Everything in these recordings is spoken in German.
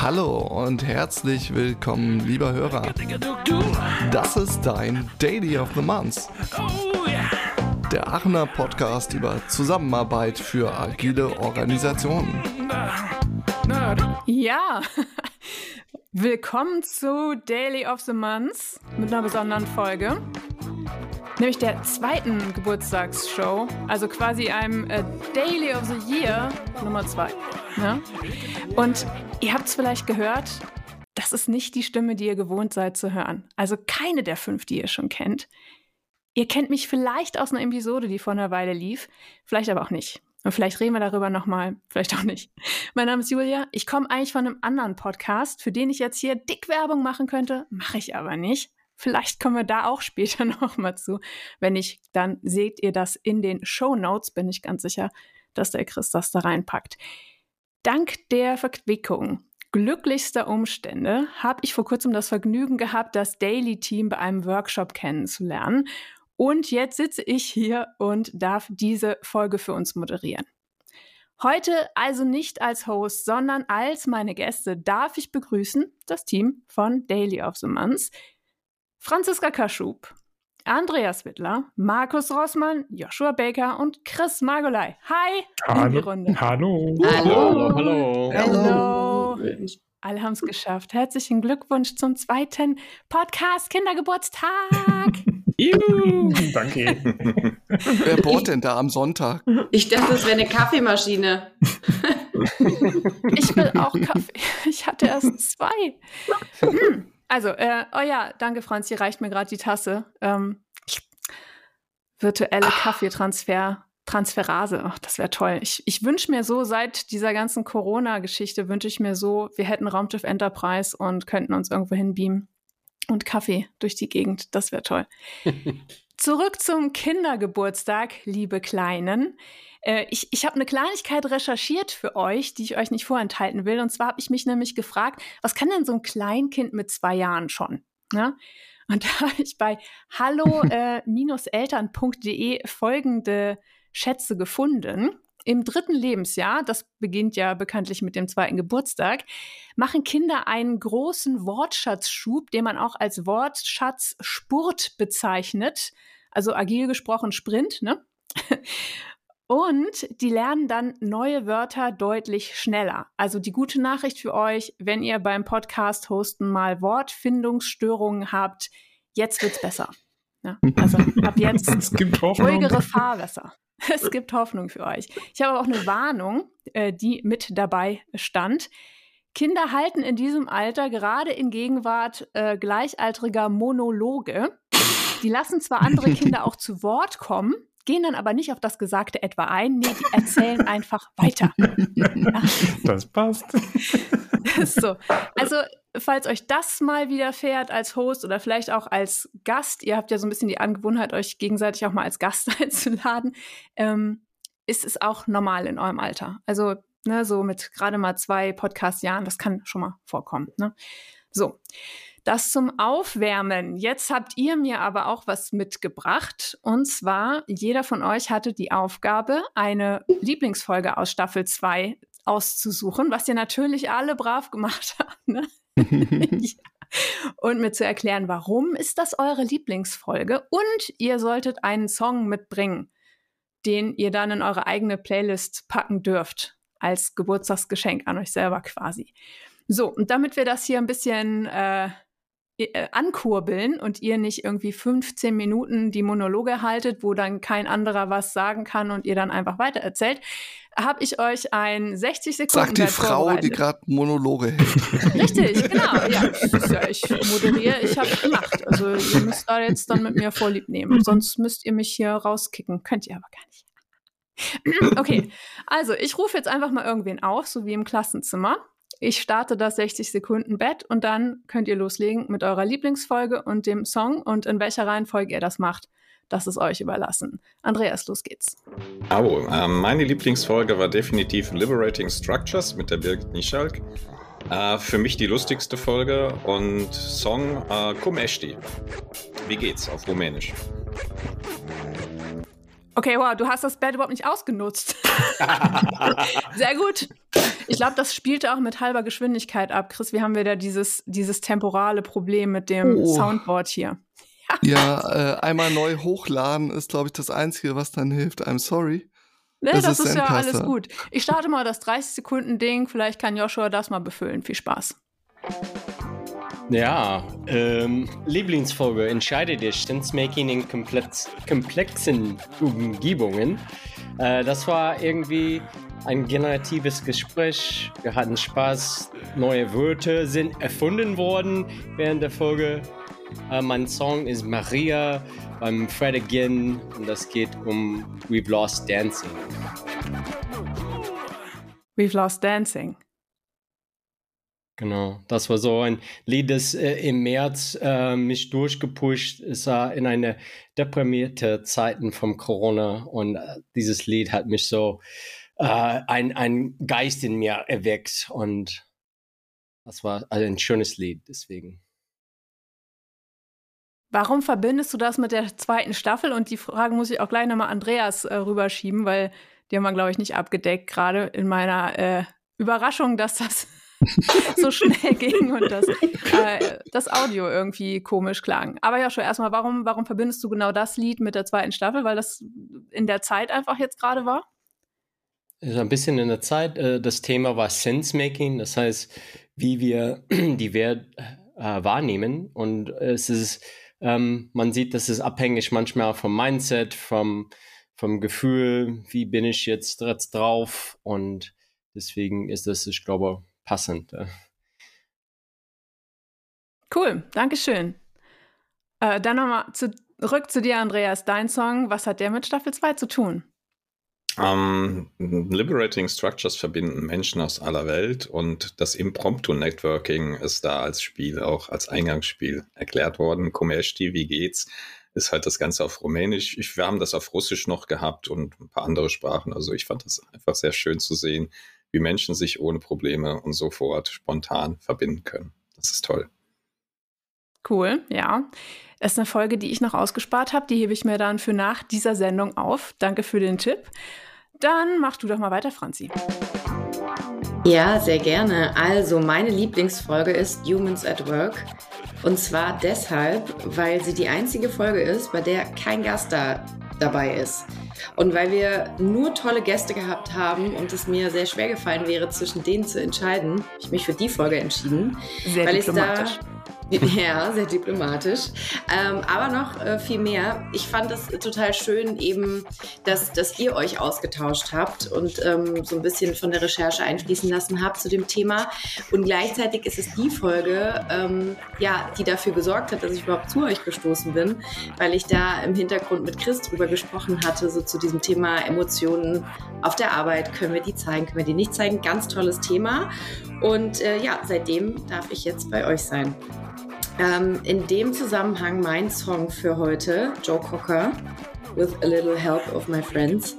Hallo und herzlich willkommen, lieber Hörer. Das ist dein Daily of the Month. Der Aachener Podcast über Zusammenarbeit für agile Organisationen. Ja, willkommen zu Daily of the Month mit einer besonderen Folge nämlich der zweiten Geburtstagsshow, also quasi einem äh, Daily of the Year Nummer zwei. Ja? Und ihr habt es vielleicht gehört, das ist nicht die Stimme, die ihr gewohnt seid zu hören. Also keine der fünf, die ihr schon kennt. Ihr kennt mich vielleicht aus einer Episode, die vor einer Weile lief, vielleicht aber auch nicht. Und vielleicht reden wir darüber nochmal, vielleicht auch nicht. Mein Name ist Julia. Ich komme eigentlich von einem anderen Podcast, für den ich jetzt hier dick Werbung machen könnte, mache ich aber nicht. Vielleicht kommen wir da auch später noch mal zu. Wenn nicht, dann seht ihr das in den Show Notes, bin ich ganz sicher, dass der Chris das da reinpackt. Dank der Verquickung glücklichster Umstände habe ich vor kurzem das Vergnügen gehabt, das Daily Team bei einem Workshop kennenzulernen. Und jetzt sitze ich hier und darf diese Folge für uns moderieren. Heute also nicht als Host, sondern als meine Gäste darf ich begrüßen das Team von Daily of the Month. Franziska Kaschub, Andreas Wittler, Markus Rossmann, Joshua Baker und Chris Margolei. Hi hallo, in die Runde. Hallo. Hallo. Hallo. Hallo. Alle haben es geschafft. Herzlichen Glückwunsch zum zweiten Podcast Kindergeburtstag. Juhu, danke. Wer bohrt denn da am Sonntag? Ich dachte, das wäre eine Kaffeemaschine. ich will auch Kaffee. Ich hatte erst zwei. Hm. Also, äh, oh ja, danke, Franz, hier reicht mir gerade die Tasse. Ähm, virtuelle Kaffeetransfer, Transferase, ach, das wäre toll. Ich, ich wünsche mir so, seit dieser ganzen Corona-Geschichte wünsche ich mir so, wir hätten Raumschiff Enterprise und könnten uns irgendwo hinbeamen und Kaffee durch die Gegend. Das wäre toll. Zurück zum Kindergeburtstag, liebe Kleinen. Äh, ich ich habe eine Kleinigkeit recherchiert für euch, die ich euch nicht vorenthalten will. Und zwar habe ich mich nämlich gefragt, was kann denn so ein Kleinkind mit zwei Jahren schon? Ja? Und da habe ich bei hallo-eltern.de äh, folgende Schätze gefunden. Im dritten Lebensjahr, das beginnt ja bekanntlich mit dem zweiten Geburtstag, machen Kinder einen großen Wortschatzschub, den man auch als Wortschatzspurt bezeichnet. Also agil gesprochen Sprint, ne? Und die lernen dann neue Wörter deutlich schneller. Also die gute Nachricht für euch, wenn ihr beim Podcast-Hosten mal Wortfindungsstörungen habt, jetzt wird's besser. Ja, also ab jetzt es gibt Hoffnung. ruhigere Fahrwässer. Es gibt Hoffnung für euch. Ich habe auch eine Warnung, äh, die mit dabei stand. Kinder halten in diesem Alter gerade in Gegenwart äh, gleichaltriger Monologe. Die lassen zwar andere Kinder auch zu Wort kommen, gehen dann aber nicht auf das Gesagte etwa ein. Nee, die erzählen einfach weiter. Das passt. so. Also, falls euch das mal widerfährt als Host oder vielleicht auch als Gast, ihr habt ja so ein bisschen die Angewohnheit, euch gegenseitig auch mal als Gast einzuladen, ähm, ist es auch normal in eurem Alter. Also, ne, so mit gerade mal zwei Podcast-Jahren, das kann schon mal vorkommen. Ne? So. Das zum Aufwärmen. Jetzt habt ihr mir aber auch was mitgebracht. Und zwar, jeder von euch hatte die Aufgabe, eine Lieblingsfolge aus Staffel 2 auszusuchen, was ihr natürlich alle brav gemacht habt. Ne? ja. Und mir zu erklären, warum ist das eure Lieblingsfolge? Und ihr solltet einen Song mitbringen, den ihr dann in eure eigene Playlist packen dürft, als Geburtstagsgeschenk an euch selber quasi. So, und damit wir das hier ein bisschen äh, äh, ankurbeln und ihr nicht irgendwie 15 Minuten die Monologe haltet, wo dann kein anderer was sagen kann und ihr dann einfach weitererzählt, habe ich euch ein 60 Sekunden. Sagt die Frau, die gerade Monologe hält. Richtig, genau. Ja, ja, ich moderiere, ich habe gemacht. Also ihr müsst da jetzt dann mit mir Vorlieb nehmen. Sonst müsst ihr mich hier rauskicken. Könnt ihr aber gar nicht. okay, also ich rufe jetzt einfach mal irgendwen auf, so wie im Klassenzimmer. Ich starte das 60 Sekunden Bett und dann könnt ihr loslegen mit eurer Lieblingsfolge und dem Song und in welcher Reihenfolge ihr das macht. Das ist euch überlassen. Andreas, los geht's. Oh, äh, meine Lieblingsfolge war definitiv Liberating Structures mit der Birgit Nischalk. Äh, für mich die lustigste Folge und Song äh, Cum Esti. Wie geht's auf Rumänisch? Okay, wow, du hast das Bett überhaupt nicht ausgenutzt. Sehr gut. Ich glaube, das spielte auch mit halber Geschwindigkeit ab. Chris, wie haben wir da dieses, dieses temporale Problem mit dem oh. Soundboard hier? Ja, äh, einmal neu hochladen ist, glaube ich, das Einzige, was dann hilft. I'm sorry. Nee, das, das ist, ist ja alles gut. Ich starte mal das 30-Sekunden-Ding. Vielleicht kann Joshua das mal befüllen. Viel Spaß. Ja, ähm, Lieblingsfolge. Entscheide dich. Sense-Making in komplex, komplexen Umgebungen. Äh, das war irgendwie ein generatives Gespräch. Wir hatten Spaß. Neue Wörter sind erfunden worden während der Folge. Äh, mein Song ist Maria beim Fred Again und das geht um We've Lost Dancing. We've Lost Dancing. Genau, das war so ein Lied, das äh, im März äh, mich durchgepusht ist äh, in eine deprimierte Zeiten vom Corona und äh, dieses Lied hat mich so äh, ein, ein Geist in mir erweckt und das war also ein schönes Lied deswegen. Warum verbindest du das mit der zweiten Staffel? Und die Frage muss ich auch gleich nochmal Andreas äh, rüberschieben, weil die haben wir, glaube ich, nicht abgedeckt, gerade in meiner äh, Überraschung, dass das so schnell ging und das, äh, das Audio irgendwie komisch klang. Aber ja, schon erstmal, warum, warum verbindest du genau das Lied mit der zweiten Staffel? Weil das in der Zeit einfach jetzt gerade war? So ein bisschen in der Zeit. Äh, das Thema war Sense-Making, das heißt, wie wir die Welt äh, wahrnehmen. Und es ist ähm, man sieht, das ist abhängig manchmal vom Mindset, vom, vom Gefühl, wie bin ich jetzt drauf und deswegen ist das, ich glaube, passend. Cool, Dankeschön. Äh, dann nochmal zurück zu dir, Andreas. Dein Song, was hat der mit Staffel 2 zu tun? Um, ähm, Liberating Structures verbinden Menschen aus aller Welt und das Impromptu Networking ist da als Spiel, auch als Eingangsspiel erklärt worden. Komeshti, wie geht's? Ist halt das Ganze auf Rumänisch. Ich, wir haben das auf Russisch noch gehabt und ein paar andere Sprachen. Also ich fand das einfach sehr schön zu sehen, wie Menschen sich ohne Probleme und sofort spontan verbinden können. Das ist toll. Cool, ja. Das ist eine Folge, die ich noch ausgespart habe. Die hebe ich mir dann für nach dieser Sendung auf. Danke für den Tipp. Dann mach du doch mal weiter, Franzi. Ja, sehr gerne. Also, meine Lieblingsfolge ist Humans at Work. Und zwar deshalb, weil sie die einzige Folge ist, bei der kein Gast da dabei ist. Und weil wir nur tolle Gäste gehabt haben und es mir sehr schwer gefallen wäre, zwischen denen zu entscheiden, habe ich mich für die Folge entschieden. Sehr weil diplomatisch. Ich da Ja, sehr diplomatisch. Ähm, aber noch äh, viel mehr. Ich fand es total schön, eben, dass, dass ihr euch ausgetauscht habt und ähm, so ein bisschen von der Recherche einfließen lassen habt zu dem Thema. Und gleichzeitig ist es die Folge, ähm, ja, die dafür gesorgt hat, dass ich überhaupt zu euch gestoßen bin, weil ich da im Hintergrund mit Chris drüber gesprochen hatte, so zu diesem Thema Emotionen auf der Arbeit. Können wir die zeigen, können wir die nicht zeigen? Ganz tolles Thema. Und äh, ja, seitdem darf ich jetzt bei euch sein. Ähm, in dem Zusammenhang mein Song für heute, Joe Cocker, With a Little Help of My Friends,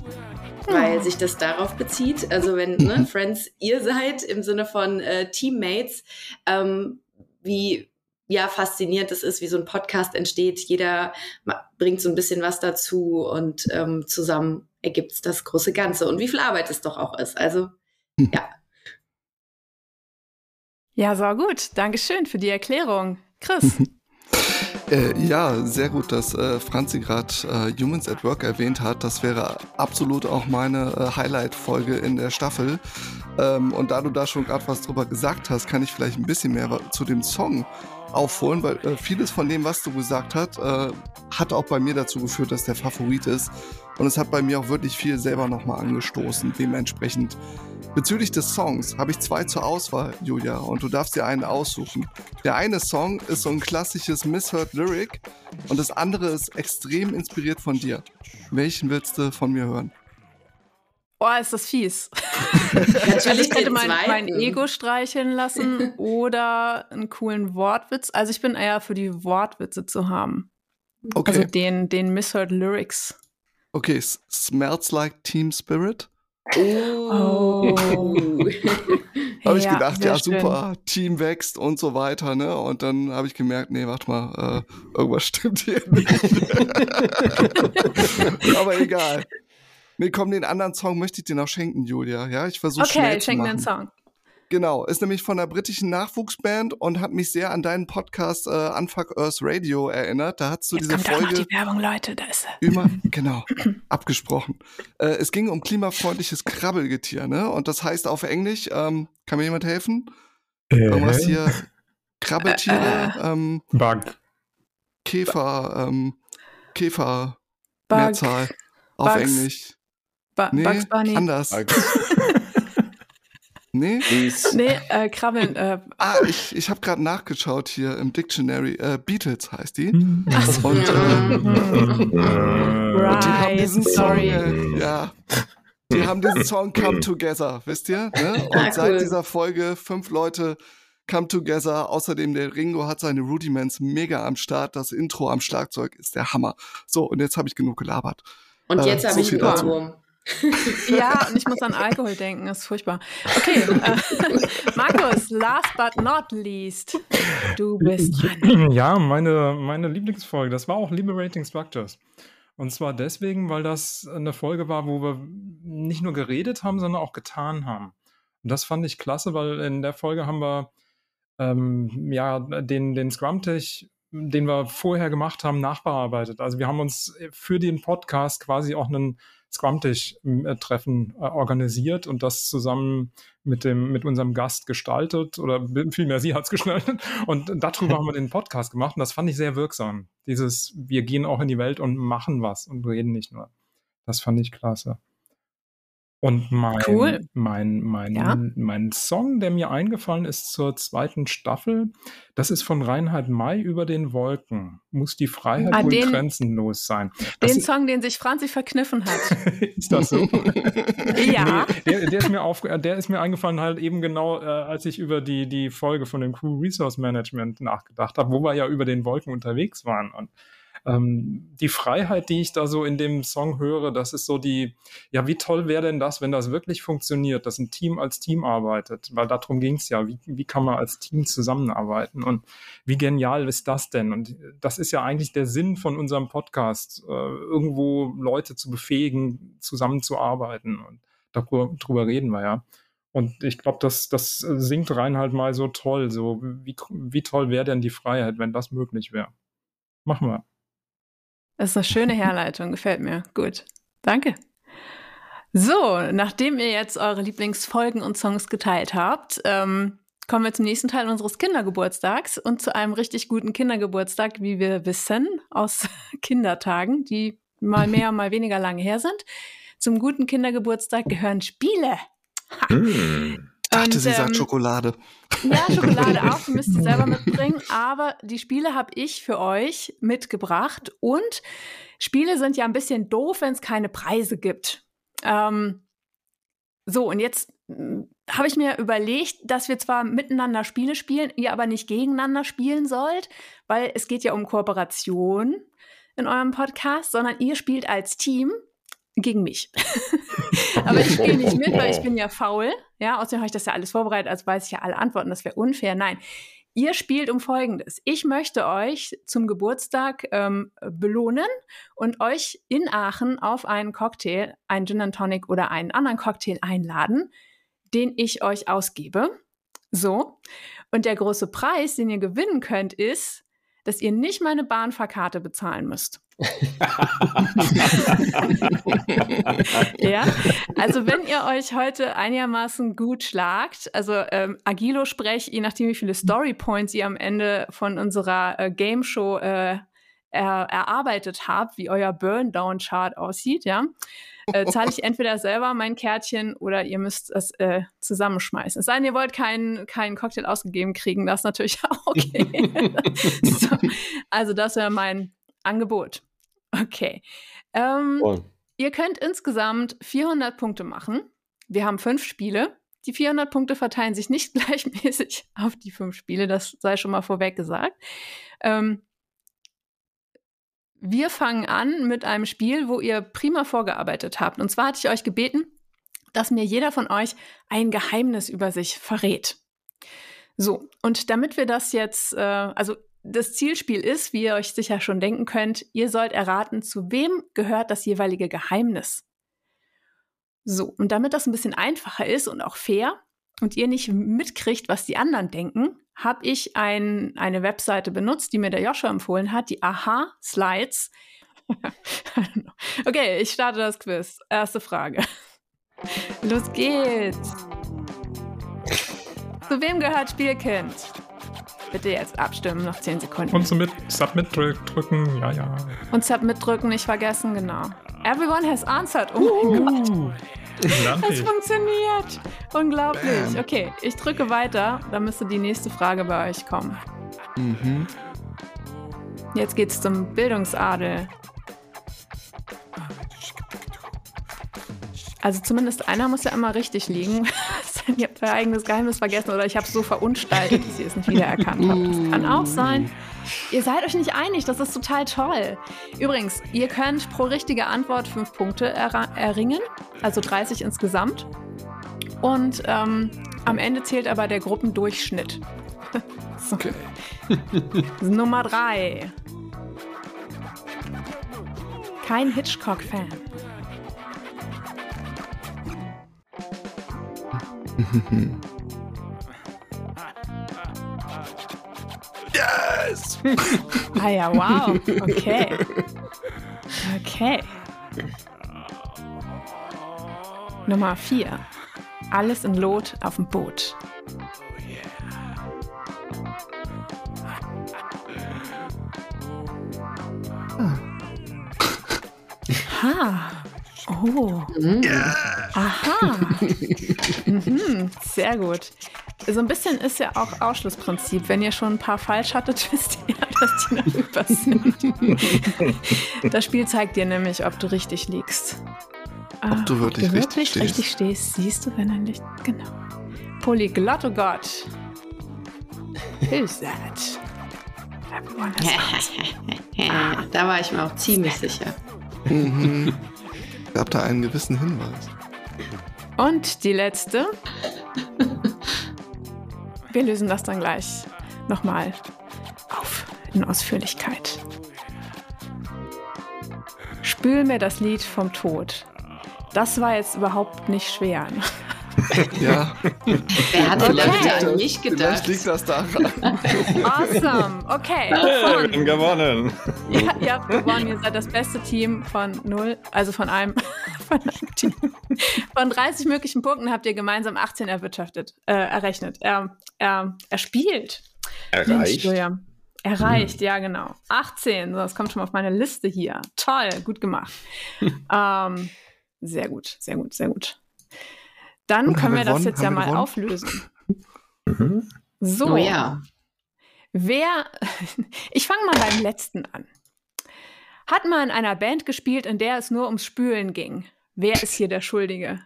weil sich das darauf bezieht. Also wenn ne. Friends ihr seid im Sinne von äh, Teammates, ähm, wie ja faszinierend es ist, wie so ein Podcast entsteht. Jeder bringt so ein bisschen was dazu und ähm, zusammen ergibt es das große Ganze. Und wie viel Arbeit es doch auch ist. Also hm. ja. Ja, so gut. Dankeschön für die Erklärung. Chris. Äh, ja, sehr gut, dass äh, Franzi gerade äh, Humans at Work erwähnt hat. Das wäre absolut auch meine äh, Highlight-Folge in der Staffel. Ähm, und da du da schon gerade was drüber gesagt hast, kann ich vielleicht ein bisschen mehr zu dem Song aufholen, weil äh, vieles von dem, was du gesagt hast, äh, hat auch bei mir dazu geführt, dass der Favorit ist. Und es hat bei mir auch wirklich viel selber nochmal angestoßen. Dementsprechend Bezüglich des Songs habe ich zwei zur Auswahl, Julia, und du darfst dir einen aussuchen. Der eine Song ist so ein klassisches Misheard Lyric und das andere ist extrem inspiriert von dir. Welchen willst du von mir hören? Oh, ist das fies. also ich könnte mein, mein, Ego streicheln lassen oder einen coolen Wortwitz. Also ich bin eher für die Wortwitze zu haben. Okay. Also den, den Misheard Lyrics. Okay, Smells Like Team Spirit. Oh. habe ich gedacht, ja super, schön. Team wächst und so weiter, ne? Und dann habe ich gemerkt, nee, warte mal, äh, irgendwas stimmt hier nicht. Aber egal. Nee, komm, den anderen Song möchte ich dir noch schenken, Julia. Ja, ich versuche okay, schnell zu machen. Okay, schenk mir einen Song. Genau, ist nämlich von einer britischen Nachwuchsband und hat mich sehr an deinen Podcast äh, Unfuck Earth Radio erinnert. Da hast du Jetzt diese kommt Folge. Auch noch die Werbung, Leute, da ist er. Immer, genau, abgesprochen. Äh, es ging um klimafreundliches Krabbelgetier, ne? Und das heißt auf Englisch, ähm, kann mir jemand helfen? Äh. Irgendwas hier, Krabbeltiere, äh, äh. ähm, Bug. Käfer, ähm, Käfer, Bug. Mehrzahl, auf Bugs. Englisch. Ba nee, Bugs Bunny. anders. Nee? Nee, äh, Krabbeln. Äh. Ah, ich, ich habe gerade nachgeschaut hier im Dictionary. Äh, Beatles heißt die. Ach so. Und, äh, right, und die haben diesen Song, äh, ja, die haben diesen Song Come Together, wisst ihr? Ne? Und ah, seit dieser Folge fünf Leute Come Together. Außerdem der Ringo hat seine Rudiments mega am Start. Das Intro am Schlagzeug ist der Hammer. So, und jetzt habe ich genug gelabert. Und jetzt äh, habe so ich einen Ohrwurm. Ja, und ich muss an Alkohol denken, das ist furchtbar. Okay, äh, Markus, last but not least, du bist dran. Ja, meine, meine Lieblingsfolge, das war auch Liberating Structures. Und zwar deswegen, weil das eine Folge war, wo wir nicht nur geredet haben, sondern auch getan haben. Und das fand ich klasse, weil in der Folge haben wir ähm, ja den, den Scrum-Tech den wir vorher gemacht haben, nachbearbeitet. Also wir haben uns für den Podcast quasi auch einen Scrum-Treffen äh, organisiert und das zusammen mit dem mit unserem Gast gestaltet oder vielmehr sie hat es gestaltet und darüber haben wir den Podcast gemacht und das fand ich sehr wirksam. Dieses wir gehen auch in die Welt und machen was und reden nicht nur. Das fand ich klasse. Und mein, cool. mein, mein, ja. mein Song, der mir eingefallen ist zur zweiten Staffel, das ist von Reinhard May über den Wolken. Muss die Freiheit ah, wohl den, grenzenlos sein. Das den Song, den sich Franzi verkniffen hat. ist das so? ja. Nee, der, der, ist mir auf, der ist mir eingefallen halt eben genau, äh, als ich über die, die Folge von dem Crew Resource Management nachgedacht habe, wo wir ja über den Wolken unterwegs waren. Und ähm, die Freiheit, die ich da so in dem Song höre, das ist so die, ja, wie toll wäre denn das, wenn das wirklich funktioniert, dass ein Team als Team arbeitet, weil darum ging es ja, wie, wie kann man als Team zusammenarbeiten und wie genial ist das denn? Und das ist ja eigentlich der Sinn von unserem Podcast, äh, irgendwo Leute zu befähigen, zusammenzuarbeiten und darüber, darüber reden wir ja. Und ich glaube, das, das singt Reinhard mal so toll. So, wie, wie toll wäre denn die Freiheit, wenn das möglich wäre? Machen wir. Das ist eine schöne Herleitung, gefällt mir. Gut. Danke. So, nachdem ihr jetzt eure Lieblingsfolgen und Songs geteilt habt, ähm, kommen wir zum nächsten Teil unseres Kindergeburtstags und zu einem richtig guten Kindergeburtstag, wie wir wissen, aus Kindertagen, die mal mehr, mal weniger lange her sind. Zum guten Kindergeburtstag gehören Spiele. Mm dachte, und, sie ähm, sagt Schokolade. Ja, Schokolade auch, müsst ihr selber mitbringen. Aber die Spiele habe ich für euch mitgebracht. Und Spiele sind ja ein bisschen doof, wenn es keine Preise gibt. Ähm, so, und jetzt hm, habe ich mir überlegt, dass wir zwar miteinander Spiele spielen, ihr aber nicht gegeneinander spielen sollt, weil es geht ja um Kooperation in eurem Podcast, sondern ihr spielt als Team gegen mich. Aber ich spiele nicht mit, weil ich bin ja faul. Ja, außerdem habe ich das ja alles vorbereitet, also weiß ich ja alle Antworten. Das wäre unfair. Nein. Ihr spielt um Folgendes. Ich möchte euch zum Geburtstag ähm, belohnen und euch in Aachen auf einen Cocktail, einen Gin and Tonic oder einen anderen Cocktail einladen, den ich euch ausgebe. So. Und der große Preis, den ihr gewinnen könnt, ist, dass ihr nicht meine Bahnfahrkarte bezahlen müsst. ja, also wenn ihr euch heute einigermaßen gut schlagt, also ähm, Agilo sprecht, je nachdem wie viele Story Points ihr am Ende von unserer äh, Game Show äh, er, erarbeitet habt, wie euer Burn-Down Chart aussieht, ja, äh, zahle ich entweder selber mein Kärtchen oder ihr müsst es äh, zusammenschmeißen. Es sei denn, ihr wollt keinen keinen Cocktail ausgegeben kriegen, das ist natürlich auch okay. so, also das wäre mein Angebot. Okay. Ähm, ihr könnt insgesamt 400 Punkte machen. Wir haben fünf Spiele. Die 400 Punkte verteilen sich nicht gleichmäßig auf die fünf Spiele, das sei schon mal vorweg gesagt. Ähm, wir fangen an mit einem Spiel, wo ihr prima vorgearbeitet habt. Und zwar hatte ich euch gebeten, dass mir jeder von euch ein Geheimnis über sich verrät. So, und damit wir das jetzt, äh, also das Zielspiel ist, wie ihr euch sicher schon denken könnt, ihr sollt erraten, zu wem gehört das jeweilige Geheimnis. So, und damit das ein bisschen einfacher ist und auch fair und ihr nicht mitkriegt, was die anderen denken, habe ich ein, eine Webseite benutzt, die mir der Joshua empfohlen hat, die Aha Slides. okay, ich starte das Quiz. Erste Frage. Los geht's. Zu wem gehört Spielkind? Bitte jetzt abstimmen, noch 10 Sekunden. Und Submit, Submit drücken, ja, ja. Und Submit drücken, nicht vergessen, genau. Everyone has answered. Oh mein Gott. Es funktioniert. Unglaublich. Bam. Okay, ich drücke weiter. Dann müsste die nächste Frage bei euch kommen. Mhm. Jetzt geht's zum Bildungsadel. Also zumindest einer muss ja immer richtig liegen. Ihr habt euer eigenes Geheimnis vergessen oder ich habe es so verunstaltet, dass ihr es nicht wiedererkannt habt. Das kann auch sein. Ihr seid euch nicht einig, das ist total toll. Übrigens, ihr könnt pro richtige Antwort fünf Punkte erra- erringen, also 30 insgesamt. Und ähm, am Ende zählt aber der Gruppendurchschnitt. so. Okay. Nummer drei. Kein Hitchcock-Fan. Ah ja, wow. Okay. Okay. Nummer vier. Alles in Lot auf dem Boot. Ha. Oh. Aha. Mhm. Sehr gut. So ein bisschen ist ja auch Ausschlussprinzip. Wenn ihr schon ein paar falsch hattet, wisst ihr ja, dass die noch über sind. Das Spiel zeigt dir nämlich, ob du richtig liegst. Ah, du wirklich richtig wirklich stehst. richtig stehst, siehst du, wenn er nicht. Genau. Polyglott, oh Gott. Who's that? Ja, da war ich mir auch ziemlich sicher. Mhm. Ich habe da einen gewissen Hinweis. Und die letzte. Wir lösen das dann gleich nochmal auf in Ausführlichkeit. Spül mir das Lied vom Tod. Das war jetzt überhaupt nicht schwer. Ja, Wer hat denn da an mich vielleicht gedacht? liegt das daran. Awesome. Okay. Hey, Von, gewonnen. ja, ihr habt gewonnen. Ihr seid das beste Team von null, also von einem, von einem Team. Von 30 möglichen Punkten habt ihr gemeinsam 18 erwirtschaftet, äh, errechnet. Er, er, er spielt. Mensch, Erreicht. Erreicht, ja, genau. 18, so, das kommt schon mal auf meine Liste hier. Toll, gut gemacht. ähm, sehr gut, sehr gut, sehr gut. Dann Und können wir wir das jetzt ja Haben mal gewonnen? auflösen. Mhm. So, Oh ja. wer, ich fange mal beim letzten an. Hat mal in einer Band gespielt, in der es nur ums Spülen ging. Wer ist hier der Schuldige?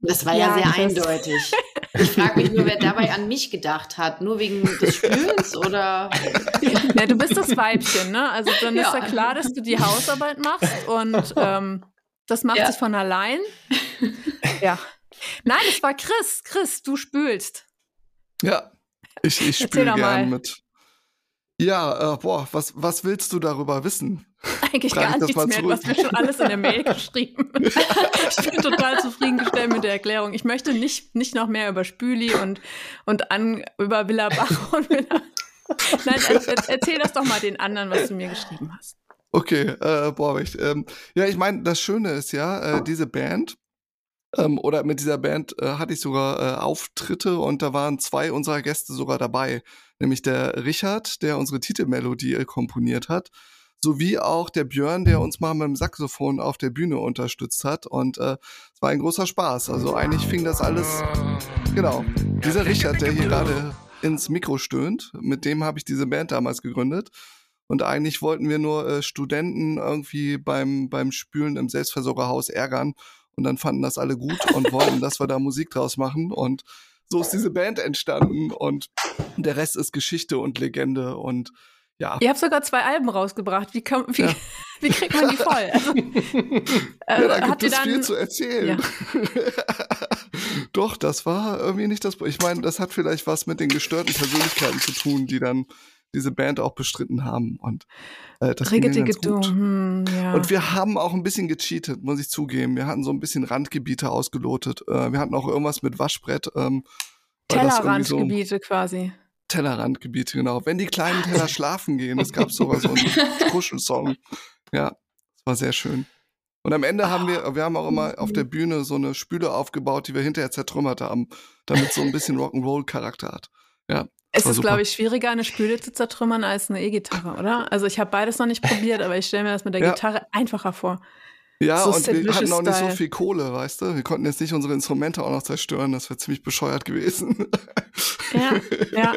Das war Ja, ja, sehr eindeutig. Ich frage mich nur, wer dabei an mich gedacht hat. Nur wegen des Spülens oder? Ja, du bist das Weibchen, ne? Also dann ist Ja. ja klar, dass du die Hausarbeit machst und ähm, das macht Ja. sich von allein. Ja. Nein, es war Chris. Chris, du spülst. Ja, ich, ich Erzähl spiele doch mal. gern mit. Ja, äh, boah, was, was willst du darüber wissen? Eigentlich Frag gar nichts mehr. Du hast mir schon alles in der Mail geschrieben. ich bin total zufriedengestellt mit der Erklärung. Ich möchte nicht, nicht noch mehr über Spüli und, und an, über Villa Bach und Villa. Nein, er, er, erzähl das doch mal den anderen, was du mir geschrieben hast. Okay, äh, boah, ich, ähm, ja, ich meine, das Schöne ist ja, äh, diese Band, ähm, oder mit dieser Band äh, hatte ich sogar äh, Auftritte und da waren zwei unserer Gäste sogar dabei, nämlich der Richard, der unsere Titelmelodie äh, komponiert hat, sowie auch der Björn, der uns mal mit dem Saxophon auf der Bühne unterstützt hat und äh, es war ein großer Spaß. Also eigentlich fing das alles, genau, dieser Richard, der hier gerade ins Mikro stöhnt, mit dem habe ich diese Band damals gegründet. Und eigentlich wollten wir nur äh, Studenten irgendwie beim, beim Spülen im Selbstversorgerhaus ärgern. Und dann fanden das alle gut und wollten, dass wir da Musik draus machen. Und so ist diese Band entstanden. Und der Rest ist Geschichte und Legende. Und ja. Ihr habt sogar zwei Alben rausgebracht. Wie, kann, wie, ja. wie kriegt man die voll? Also, äh, ja, da gibt es dann, viel zu erzählen. Ja. Doch, das war irgendwie nicht das. Ich meine, das hat vielleicht was mit den gestörten Persönlichkeiten zu tun, die dann diese Band auch bestritten haben. Und äh, das ging ganz gut. Hm, ja. Und wir haben auch ein bisschen gecheatet, muss ich zugeben. Wir hatten so ein bisschen Randgebiete ausgelotet. Äh, wir hatten auch irgendwas mit Waschbrett. Ähm, Tellerrandgebiete so quasi. Tellerrandgebiete, genau. Wenn die kleinen Teller schlafen gehen, es gab sogar so einen Kuschelsong. Ja, das war sehr schön. Und am Ende haben wir, wir haben auch immer auf der Bühne so eine Spüle aufgebaut, die wir hinterher zertrümmert haben, damit so ein bisschen Rock'n'Roll-Charakter hat. Ja. Es ist, glaube ich, schwieriger, eine Spüle zu zertrümmern als eine E-Gitarre, oder? Also ich habe beides noch nicht probiert, aber ich stelle mir das mit der ja. Gitarre einfacher vor. Ja, so und wir hatten auch nicht so viel Kohle, weißt du? Wir konnten jetzt nicht unsere Instrumente auch noch zerstören. Das wäre ziemlich bescheuert gewesen. Ja, ja.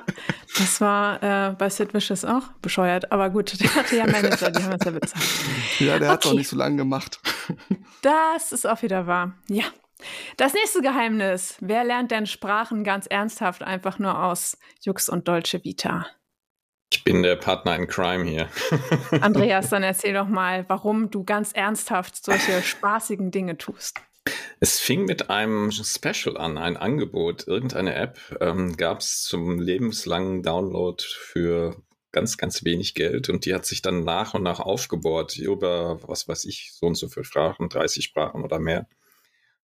Das war äh, bei Sid Vicious auch bescheuert. Aber gut, der hatte ja Manager, die haben das ja bezahlt. Ja, der okay. hat auch nicht so lange gemacht. Das ist auch wieder wahr. Ja. Das nächste Geheimnis. Wer lernt denn Sprachen ganz ernsthaft einfach nur aus Jux und Dolce Vita? Ich bin der Partner in Crime hier. Andreas, dann erzähl doch mal, warum du ganz ernsthaft solche spaßigen Dinge tust. Es fing mit einem Special an, ein Angebot. Irgendeine App ähm, gab es zum lebenslangen Download für ganz, ganz wenig Geld und die hat sich dann nach und nach aufgebohrt über, was weiß ich, so und so viele Sprachen, 30 Sprachen oder mehr.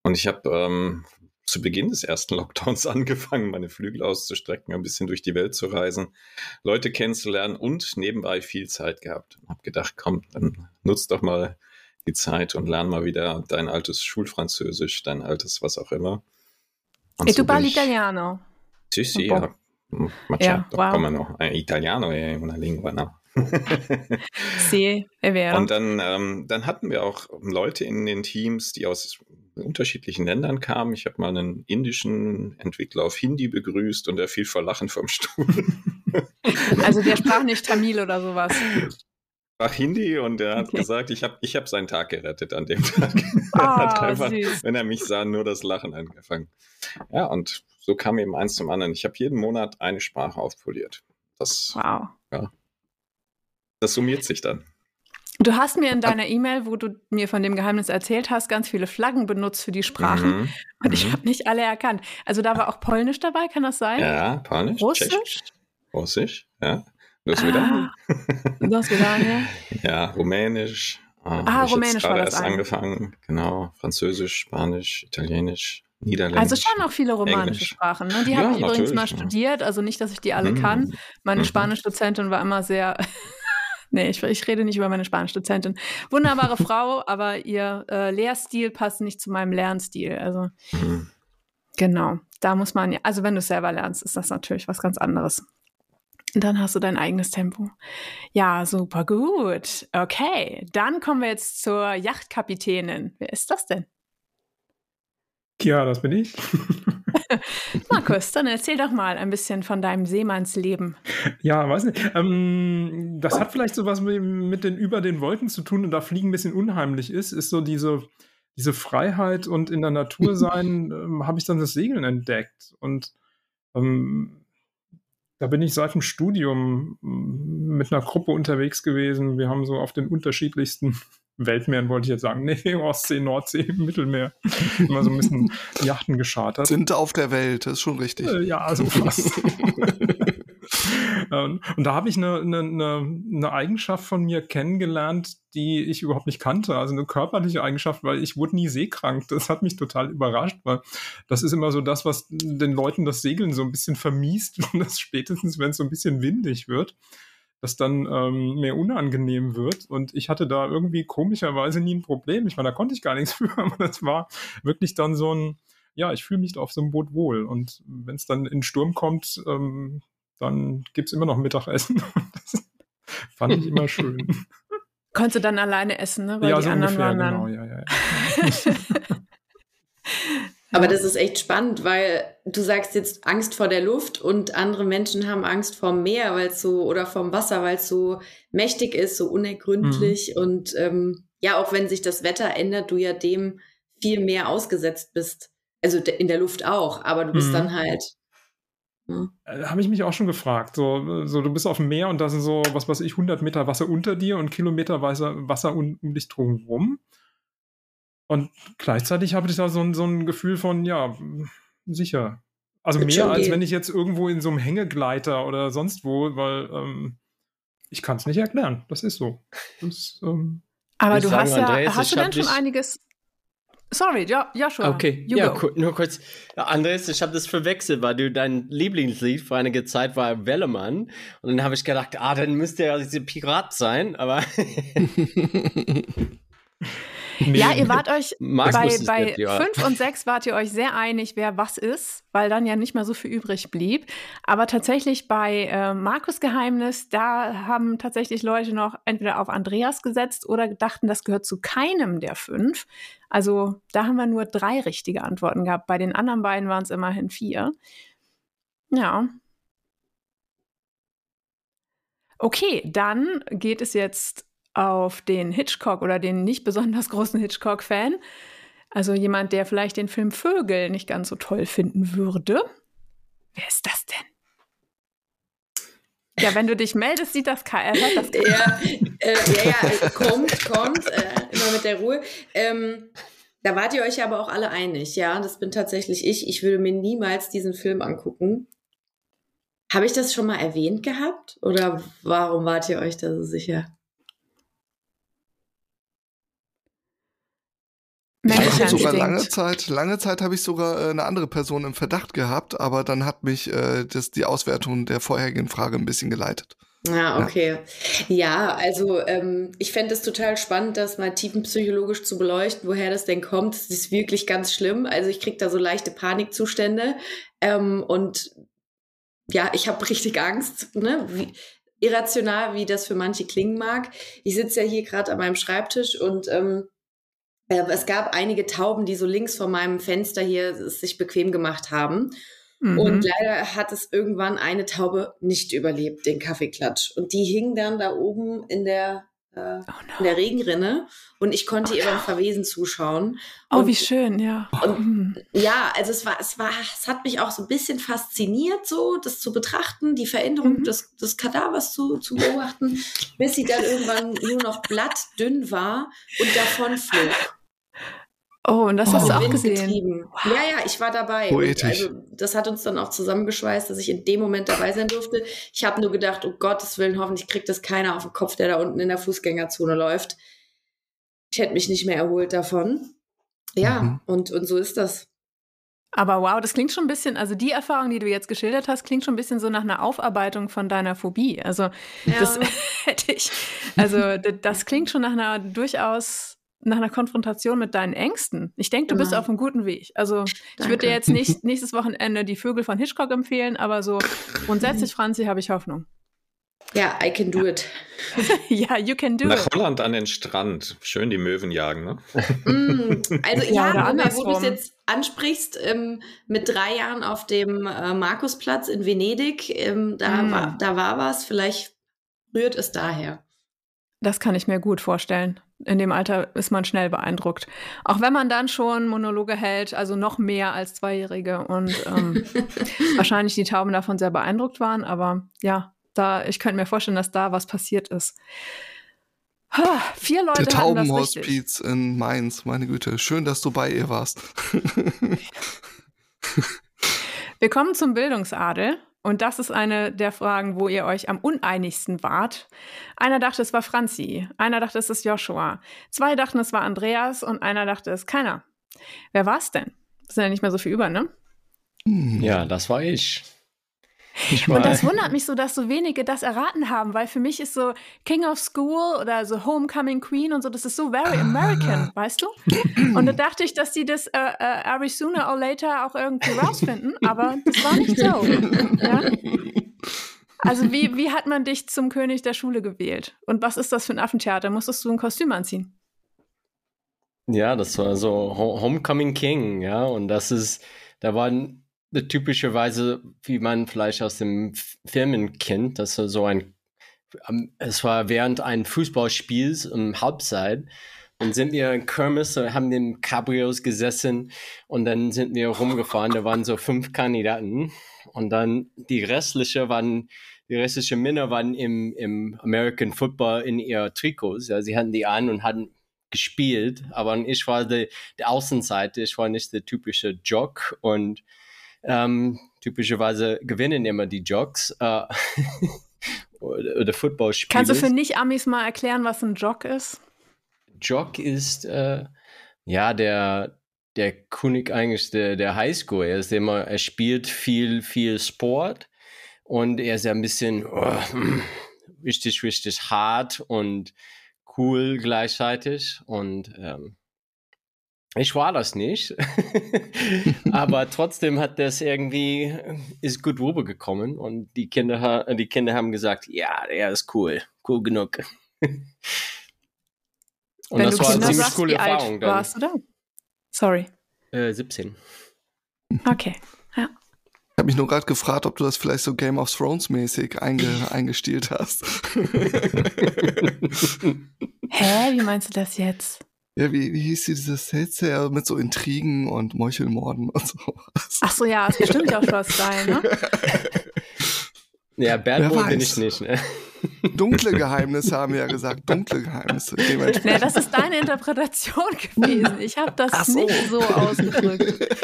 Und ich habe ähm, zu Beginn des ersten Lockdowns angefangen, meine Flügel auszustrecken, ein bisschen durch die Welt zu reisen, Leute kennenzulernen und nebenbei viel Zeit gehabt. Hab gedacht, komm, dann nutzt doch mal die Zeit und lern mal wieder dein altes Schulfranzösisch, dein altes was auch immer. Und e so tu parli italiano? Sì, sì, ja. Ma certo, wow. come no. Eh, italiano è una lingua, no? sì, è vero. Und dann, ähm, dann hatten wir auch Leute in den Teams, die aus unterschiedlichen Ländern kamen. Ich habe mal einen indischen Entwickler auf Hindi begrüßt und er fiel vor Lachen vom Stuhl. Also der sprach nicht Tamil oder sowas. Sprach Hindi und er hat okay. gesagt, ich habe ich hab seinen Tag gerettet an dem Tag. Oh, er hat ah, einfach, süß. wenn er mich sah, nur das Lachen angefangen. Ja, und so kam eben eins zum anderen. Ich habe jeden Monat eine Sprache aufpoliert. Das, wow. Ja, das summiert sich dann. Du hast mir in deiner E-Mail, wo du mir von dem Geheimnis erzählt hast, ganz viele Flaggen benutzt für die Sprachen. Mhm. Und ich mhm. habe nicht alle erkannt. Also da war auch Polnisch dabei, kann das sein? Ja, Polnisch. Russisch? Tschechisch, Russisch, ja. Das wieder. Das wieder, ja. Ja, Rumänisch. Ah, ah Rumänisch war das erst ein. angefangen. Genau. Französisch, Spanisch, Italienisch. Niederländisch. Also schon auch viele romanische Englisch. Sprachen. Ne? Die ja, habe ich übrigens mal studiert, also nicht, dass ich die alle mhm. kann. Meine mhm. Spanisch-Dozentin war immer sehr Nee, ich, ich rede nicht über meine Spanisch-Dozentin. Wunderbare Frau, aber ihr äh, Lehrstil passt nicht zu meinem Lernstil. Also, mhm. genau. Da muss man ja, also wenn du es selber lernst, ist das natürlich was ganz anderes. Und dann hast du dein eigenes Tempo. Ja, super gut. Okay, dann kommen wir jetzt zur Yachtkapitänin. Wer ist das denn? Ja, das bin ich. Markus, dann erzähl doch mal ein bisschen von deinem Seemannsleben. Ja, weiß nicht. Ähm, das hat vielleicht so was mit, mit, den über den Wolken zu tun und da Fliegen ein bisschen unheimlich ist, ist so diese, diese Freiheit und in der Natur sein, ähm, habe ich dann das Segeln entdeckt. Und ähm, da bin ich seit dem Studium mit einer Gruppe unterwegs gewesen. Wir haben so auf den unterschiedlichsten Weltmeeren wollte ich jetzt sagen. Nee, Ostsee, Nordsee, Mittelmeer. Immer so ein bisschen Yachten geschartert. Sind auf der Welt, das ist schon richtig. Äh, ja, so fast. und da habe ich eine, eine, eine, Eigenschaft von mir kennengelernt, die ich überhaupt nicht kannte. Also eine körperliche Eigenschaft, weil ich wurde nie seekrank. Das hat mich total überrascht, weil das ist immer so das, was den Leuten das Segeln so ein bisschen vermiest. Und das spätestens, wenn es so ein bisschen windig wird das dann ähm, mehr unangenehm wird. Und ich hatte da irgendwie komischerweise nie ein Problem. Ich meine, da konnte ich gar nichts für, aber das war wirklich dann so ein, ja, ich fühle mich auf so einem Boot wohl. Und wenn es dann in Sturm kommt, ähm, dann gibt es immer noch Mittagessen. das fand ich immer schön. Konntest du dann alleine essen, ne? Weil ja, die so anderen ungefähr, waren dann... genau, ja, ja. ja. Aber das ist echt spannend, weil du sagst jetzt Angst vor der Luft und andere Menschen haben Angst vor dem Meer, weil es so oder vom Wasser, weil es so mächtig ist, so unergründlich mhm. und ähm, ja, auch wenn sich das Wetter ändert, du ja dem viel mehr ausgesetzt bist. Also in der Luft auch, aber du bist mhm. dann halt Ja. Äh, Habe ich mich auch schon gefragt. So, so, du bist auf dem Meer und da sind so, was weiß ich, 100 Meter Wasser unter dir und Kilometer Wasser um, um dich drumherum. Und gleichzeitig habe ich da so, so ein Gefühl von, ja, sicher. Also Wird mehr als gehen. wenn ich jetzt irgendwo in so einem Hängegleiter oder sonst wo, weil ähm, ich kann es nicht erklären. Das ist so. Das, ähm, Aber du hast ja, Andreas, hast du denn schon einiges Sorry, jo Joshua. Okay, ja, go. nur kurz. Andres, ich habe das verwechselt, weil du dein Lieblingslied vor einiger Zeit war Wellemann. Und dann habe ich gedacht, ah, dann müsste ja diese Pirat sein, aber. Ja, ihr wart euch bei, bei ja. fünf und sechs wart ihr euch sehr einig, wer was ist, weil dann ja nicht mehr so viel übrig blieb. Aber tatsächlich bei äh, Markus Geheimnis, da haben tatsächlich Leute noch entweder auf Andreas gesetzt oder dachten, das gehört zu keinem der fünf. Also da haben wir nur drei richtige Antworten gehabt. Bei den anderen beiden waren es immerhin vier. Ja. Okay, dann geht es jetzt auf den Hitchcock oder den nicht besonders großen Hitchcock-Fan. Also jemand, der vielleicht den Film Vögel nicht ganz so toll finden würde. Wer ist das denn? Ja, wenn du dich meldest, sieht das keiner. Hört das. Ja, äh, ja, ja, kommt, kommt, äh, immer mit der Ruhe. Ähm, da wart ihr euch aber auch alle einig, ja. Das bin tatsächlich ich. Ich würde mir niemals diesen Film angucken. Habe ich das schon mal erwähnt gehabt? Oder warum wart ihr euch da so sicher? Ich habe sogar lange Zeit, lange Zeit habe ich sogar äh, eine andere Person im Verdacht gehabt, aber dann hat mich äh, das, die Auswertung der vorherigen Frage ein bisschen geleitet. Ah, okay. Ja, ja also ähm, ich fände es total spannend, das mal tiefenpsychologisch zu beleuchten, woher das denn kommt. Das ist wirklich ganz schlimm. Also ich kriege da so leichte Panikzustände ähm, und ja, ich habe richtig Angst, ne? Wie, irrational, wie das für manche klingen mag. Ich sitze ja hier gerade an meinem Schreibtisch und ähm, äh, es gab einige Tauben, die so links vor meinem Fenster hier sich bequem gemacht haben. Mhm. Und leider hat es irgendwann eine Taube nicht überlebt, den Kaffeeklatsch. Und die hing dann da oben in der, äh, oh no. in der Regenrinne und ich konnte oh ihr beim Verwesen zuschauen. Oh, und, wie schön, ja. Und, mhm. Ja, also es war, es war, es hat mich auch so ein bisschen fasziniert, so das zu betrachten, die Veränderung mhm. des, des Kadavers zu, zu beobachten, bis sie dann irgendwann nur noch blattdünn war und davon flog. Oh, und das oh. hast du auch gesehen. Wow. Ja, ja, ich war dabei. Poetisch. Also, das hat uns dann auch zusammengeschweißt, dass ich in dem Moment dabei sein durfte. Ich habe nur gedacht, um Gottes Willen, hoffentlich kriegt das keiner auf den Kopf, der da unten in der Fußgängerzone läuft. Ich hätte mich nicht mehr erholt davon. Ja, mhm. und, und so ist das. Aber wow, das klingt schon ein bisschen, also die Erfahrung, die du jetzt geschildert hast, klingt schon ein bisschen so nach einer Aufarbeitung von deiner Phobie. Also ja. das hätte ich, also das klingt schon nach einer durchaus nach einer Konfrontation mit deinen Ängsten. Ich denke, du bist auf einem guten Weg. Also Danke. ich würde dir jetzt nicht nächstes Wochenende die Vögel von Hitchcock empfehlen, aber so grundsätzlich, Franzi, habe ich Hoffnung. Ja, I can do ja. it. ja, you can do Nach it. Nach Holland an den Strand. Schön die Möwen jagen, ne? Mm, also ja, ja wo du es jetzt ansprichst, ähm, mit drei Jahren auf dem äh, Markusplatz in Venedig, ähm, da, mm. war, da war was, vielleicht rührt es daher. Das kann ich mir gut vorstellen. In dem Alter ist man schnell beeindruckt. Auch wenn man dann schon Monologe hält, also noch mehr als Zweijährige und ähm, wahrscheinlich die Tauben davon sehr beeindruckt waren. Aber ja, da, ich könnte mir vorstellen, dass da was passiert ist. Ha, vier Leute Der Taubenhospiz in Mainz, meine Güte. Schön, dass du bei ihr warst. Wir kommen zum Bildungsadel. Und das ist eine der Fragen, wo ihr euch am uneinigsten wart. Einer dachte, es war Franzi, einer dachte, es ist Joshua, zwei dachten, es war Andreas und einer dachte, es ist keiner. Wer war es denn? Das sind ja nicht mehr so viel über, ne? Ja, das war ich. Und das wundert mich so, dass so wenige das erraten haben, weil für mich ist so King of School oder so Homecoming Queen und so, das ist so very American, ah. weißt du? Und da dachte ich, dass die das äh, äh, every sooner or later auch irgendwie rausfinden, aber das war nicht so. Ja? Also wie, wie hat man dich zum König der Schule gewählt? Und was ist das für ein Affentheater? Musstest du ein Kostüm anziehen? Ja, das war so Homecoming King, ja, und das ist, da waren typischerweise, wie man vielleicht aus dem Filmen kennt, dass so ein, es war während eines Fußballspiels im Halbzeit, dann sind wir in Kirmes, haben in Cabrios gesessen und dann sind wir rumgefahren. Da waren so fünf Kandidaten. Und dann die restliche waren, die restlichen Männer waren im, im American Football in ihr Trikots. Ja, sie hatten die an und hatten gespielt, aber ich war die, die Außenseite, ich war nicht der typische Jock. Und ähm, typischerweise gewinnen immer die Jocks äh, oder, oder Footballspieler. Kannst du für Nicht-Amis mal erklären, was ein Jock ist? Jock ist äh, ja der der König eigentlich der, der Highschool. Er ist immer, er spielt viel, viel Sport und er ist ja ein bisschen oh, richtig, richtig hart und cool gleichzeitig. Und ähm, ich war das nicht. Aber trotzdem hat das irgendwie, ist gut rübergekommen und die Kinder, die Kinder haben gesagt, ja, er ist cool, cool genug. Und Wenn das war eine ziemlich coole Erfahrung. Dann. Warst du da? Sorry. Äh, 17. Okay, ja. Ich habe mich nur gerade gefragt, ob du das vielleicht so Game of Thrones mäßig einge eingestielt hast. Hä, wie meinst du das jetzt? Ja, wie, wie hieß dieses Setzer mit so Intrigen und Meuchelmorden und sowas? Ach so, ja, ist bestimmt auch schon Style, ne? Ja, Bad Boy bin ich nicht, ne? Dunkle Geheimnisse haben wir ja gesagt, dunkle Geheimnisse. Nee, das ist deine Interpretation gewesen. Ich habe das so. nicht so ausgedrückt.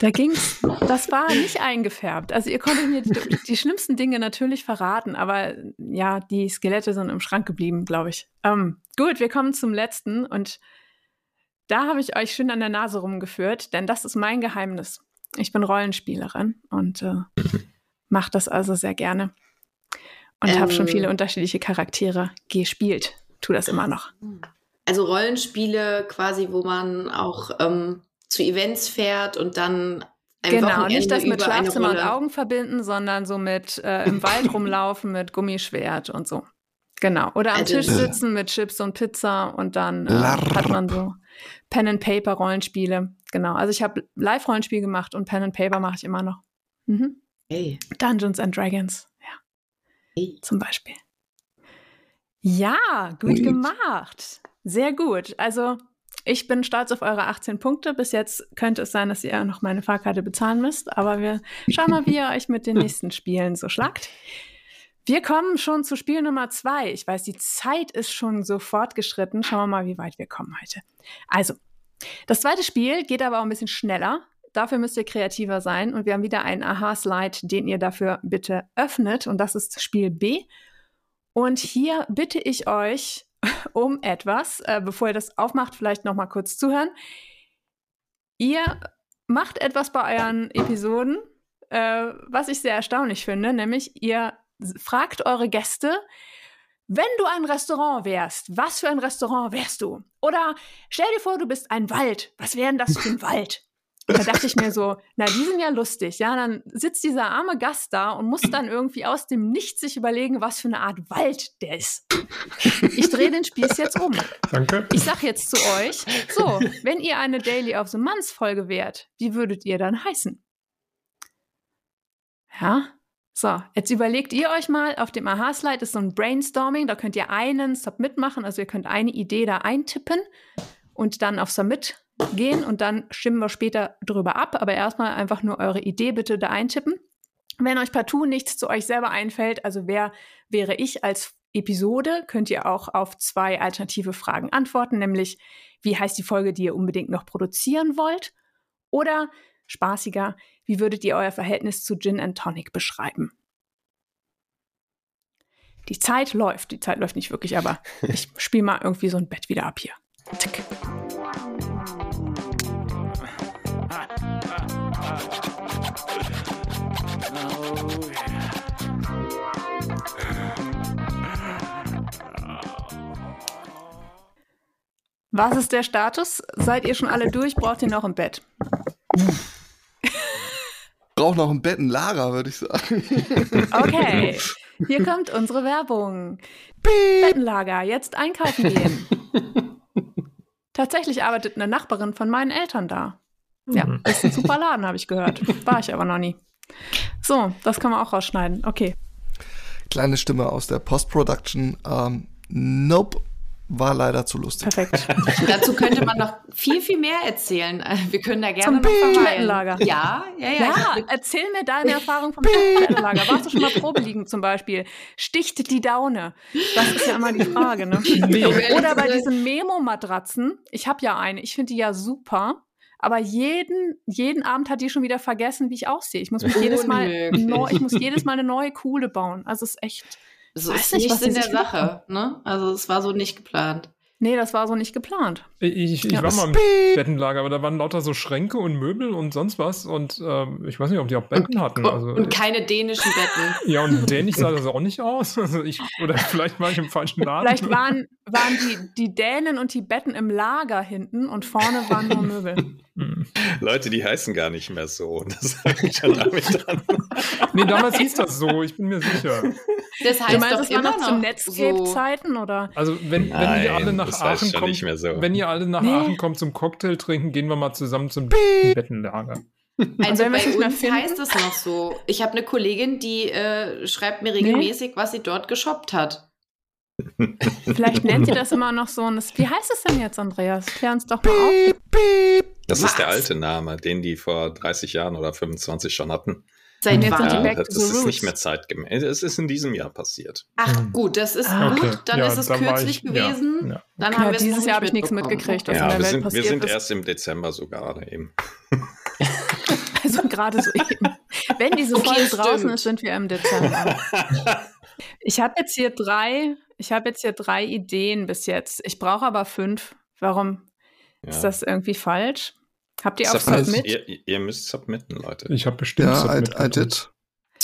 Da ging's, das war nicht eingefärbt. Also ihr konntet mir die, die, schlimmsten Dinge natürlich verraten, aber ja, die Skelette sind im Schrank geblieben, glaube ich. Ähm, gut, wir kommen zum letzten und da habe ich euch schön an der Nase rumgeführt, denn das ist mein Geheimnis. Ich bin Rollenspielerin und äh, mache das also sehr gerne. Und ähm, habe schon viele unterschiedliche Charaktere gespielt. Tu das immer noch. Also Rollenspiele quasi, wo man auch ähm, zu Events fährt und dann ein genau, Wochenende nicht das mit Schlafzimmer und Augen verbinden, sondern so mit äh, im Wald rumlaufen mit Gummischwert und so. Genau. Oder am also, Tisch sitzen mit Chips und Pizza und dann äh, hat man so Pen and Paper Rollenspiele. Genau. Also ich habe Live-Rollenspiel gemacht und Pen and Paper mache ich immer noch. Mhm. Hey. Dungeons and Dragons. Zum Beispiel. Ja, gut und. gemacht. Sehr gut. Also, ich bin stolz auf eure 18 Punkte. Bis jetzt könnte es sein, dass ihr noch meine Fahrkarte bezahlen müsst, aber wir schauen mal, wie ihr euch mit den nächsten Spielen so schlagt. Wir kommen schon zu Spiel Nummer zwei. Ich weiß, die Zeit ist schon so fortgeschritten. Schauen wir mal, wie weit wir kommen heute. Also, das zweite Spiel geht aber auch ein bisschen schneller. Dafür müsst ihr kreativer sein und wir haben wieder einen Aha-Slide, den ihr dafür bitte öffnet und das ist Spiel B. Und hier bitte ich euch um etwas, äh, bevor ihr das aufmacht, vielleicht noch mal kurz zuhören. Ihr macht etwas bei euren Episoden, äh, was ich sehr erstaunlich finde, nämlich ihr fragt eure Gäste, wenn du ein Restaurant wärst, was für ein Restaurant wärst du? Oder stell dir vor, du bist ein Wald. Was wäre denn das für ein Wald? Und da dachte ich mir so, na, die sind ja lustig. Ja, dann sitzt dieser arme Gast da und muss dann irgendwie aus dem Nichts sich überlegen, was für eine Art Wald der ist. Ich drehe den Spieß jetzt um. Danke. Ich sag jetzt zu euch, so, wenn ihr eine Daily of the Month Folge wärt, wie würdet ihr dann heißen? Ja, so, jetzt überlegt ihr euch mal, auf dem Aha-Slide ist so ein Brainstorming, da könnt ihr einen Submit machen, also ihr könnt eine Idee da eintippen und dann auf Submit gehen und dann stimmen wir später drüber ab. Aber erstmal einfach nur eure Idee bitte da eintippen. Wenn euch partout nichts zu euch selber einfällt, also wer wäre ich als Episode, könnt ihr auch auf zwei alternative Fragen antworten, nämlich wie heißt die Folge, die ihr unbedingt noch produzieren wollt? Oder spaßiger, wie würdet ihr euer Verhältnis zu Gin and Tonic beschreiben? Die Zeit läuft, die Zeit läuft nicht wirklich, aber ich spiele mal irgendwie so ein Bett wieder ab hier. Tick. Was ist der Status? Seid ihr schon alle durch? Braucht ihr noch ein Bett? Braucht noch ein Bett, ein Lager, würde ich sagen. Okay, hier kommt unsere Werbung. Piep. Bettenlager, jetzt einkaufen gehen. Tatsächlich arbeitet eine Nachbarin von meinen Eltern da. Ja, mhm. ist ein super Laden, habe ich gehört. War ich aber noch nie. So, das kann man auch rausschneiden. Okay. Kleine Stimme aus der Post-Production. Ähm, nope, war leider zu lustig. Perfekt. Dazu könnte man noch viel, viel mehr erzählen. Äh, Wir können da gerne Zum noch verweilen. Bettenlager. Ja, ja, ja. Ja, erzähl mir deine Erfahrung vom Bettenlager. Warst du schon mal Probe liegen zum Beispiel? Sticht die Daune? Das ist ja immer die Frage, ne? Nee. Oder bei diesen Memo-Matratzen. Ich habe ja eine. Ich finde die ja super. Aber jeden, jeden Abend hat die schon wieder vergessen, wie ich aussehe. Ich muss mich jedes Mal Unmöglich. neu, ich muss jedes Mal eine neue coole bauen. Also es ist echt. So Weiß ist nicht, nicht was in der Sache. Ne? Also es war so nicht geplant. Nee, das war so nicht geplant. Ich, ich Ja. war mal im Bettenlager, aber da waren lauter so Schränke und Möbel und sonst was. Und ähm, ich weiß nicht, ob die auch Betten hatten. Also, und keine dänischen Betten. ja, und dänisch sah das auch nicht aus. Also ich, oder vielleicht war ich im falschen Laden. Vielleicht waren, waren die, die Dänen und die Betten im Lager hinten und vorne waren nur Möbel. Hm. Leute, die heißen gar nicht mehr so. Das hängt schon damit dran. Nee, damals hieß das so, ich bin mir sicher. Das Du heißt meinst, doch das war immer noch zu so. Netscape-Zeiten oder? Also wenn, wenn ihr Nein, alle nach das Aachen kommt, nicht mehr so. wenn ihr alle nach Nee. Aachen kommt zum Cocktail trinken, gehen wir mal zusammen zum Bettenlager. Also wir es bei nicht mehr uns heißt es noch so. Ich habe eine Kollegin, die äh, schreibt mir regelmäßig, was sie dort geshoppt hat. Vielleicht nennt ihr das immer noch so. Und das, wie heißt es denn jetzt, Andreas? Klär uns doch mal auf. Das ist der Was? alte Name, den die vor 30 Jahren oder 25 schon hatten. Seit Jetzt sind die wann? back das ist nicht mehr zeitgemäß. Es ist in diesem Jahr passiert. Ach Hm. gut, das ist Ah. gut. Okay, Dann ja, ist es da war kürzlich ich- ja, gewesen. ja. Dann Ja, haben wir es dieses Jahr habe ich nichts mitgekriegt, was in Ja, der wir Welt sind, wir passiert sind ist. erst im Dezember sogar eben. Also gerade so eben. Wenn diese Okay, Folge stimmt. draußen ist, sind wir im Dezember. Ich habe jetzt hier drei, ich habe jetzt hier drei Ideen bis jetzt. Ich brauche aber fünf. Warum Ja. ist das irgendwie falsch? Habt ihr auch Submit. Submit? Ihr, ihr müsst submitten, Leute. Ich habe bestimmt Ja, I, Submit I getan. did.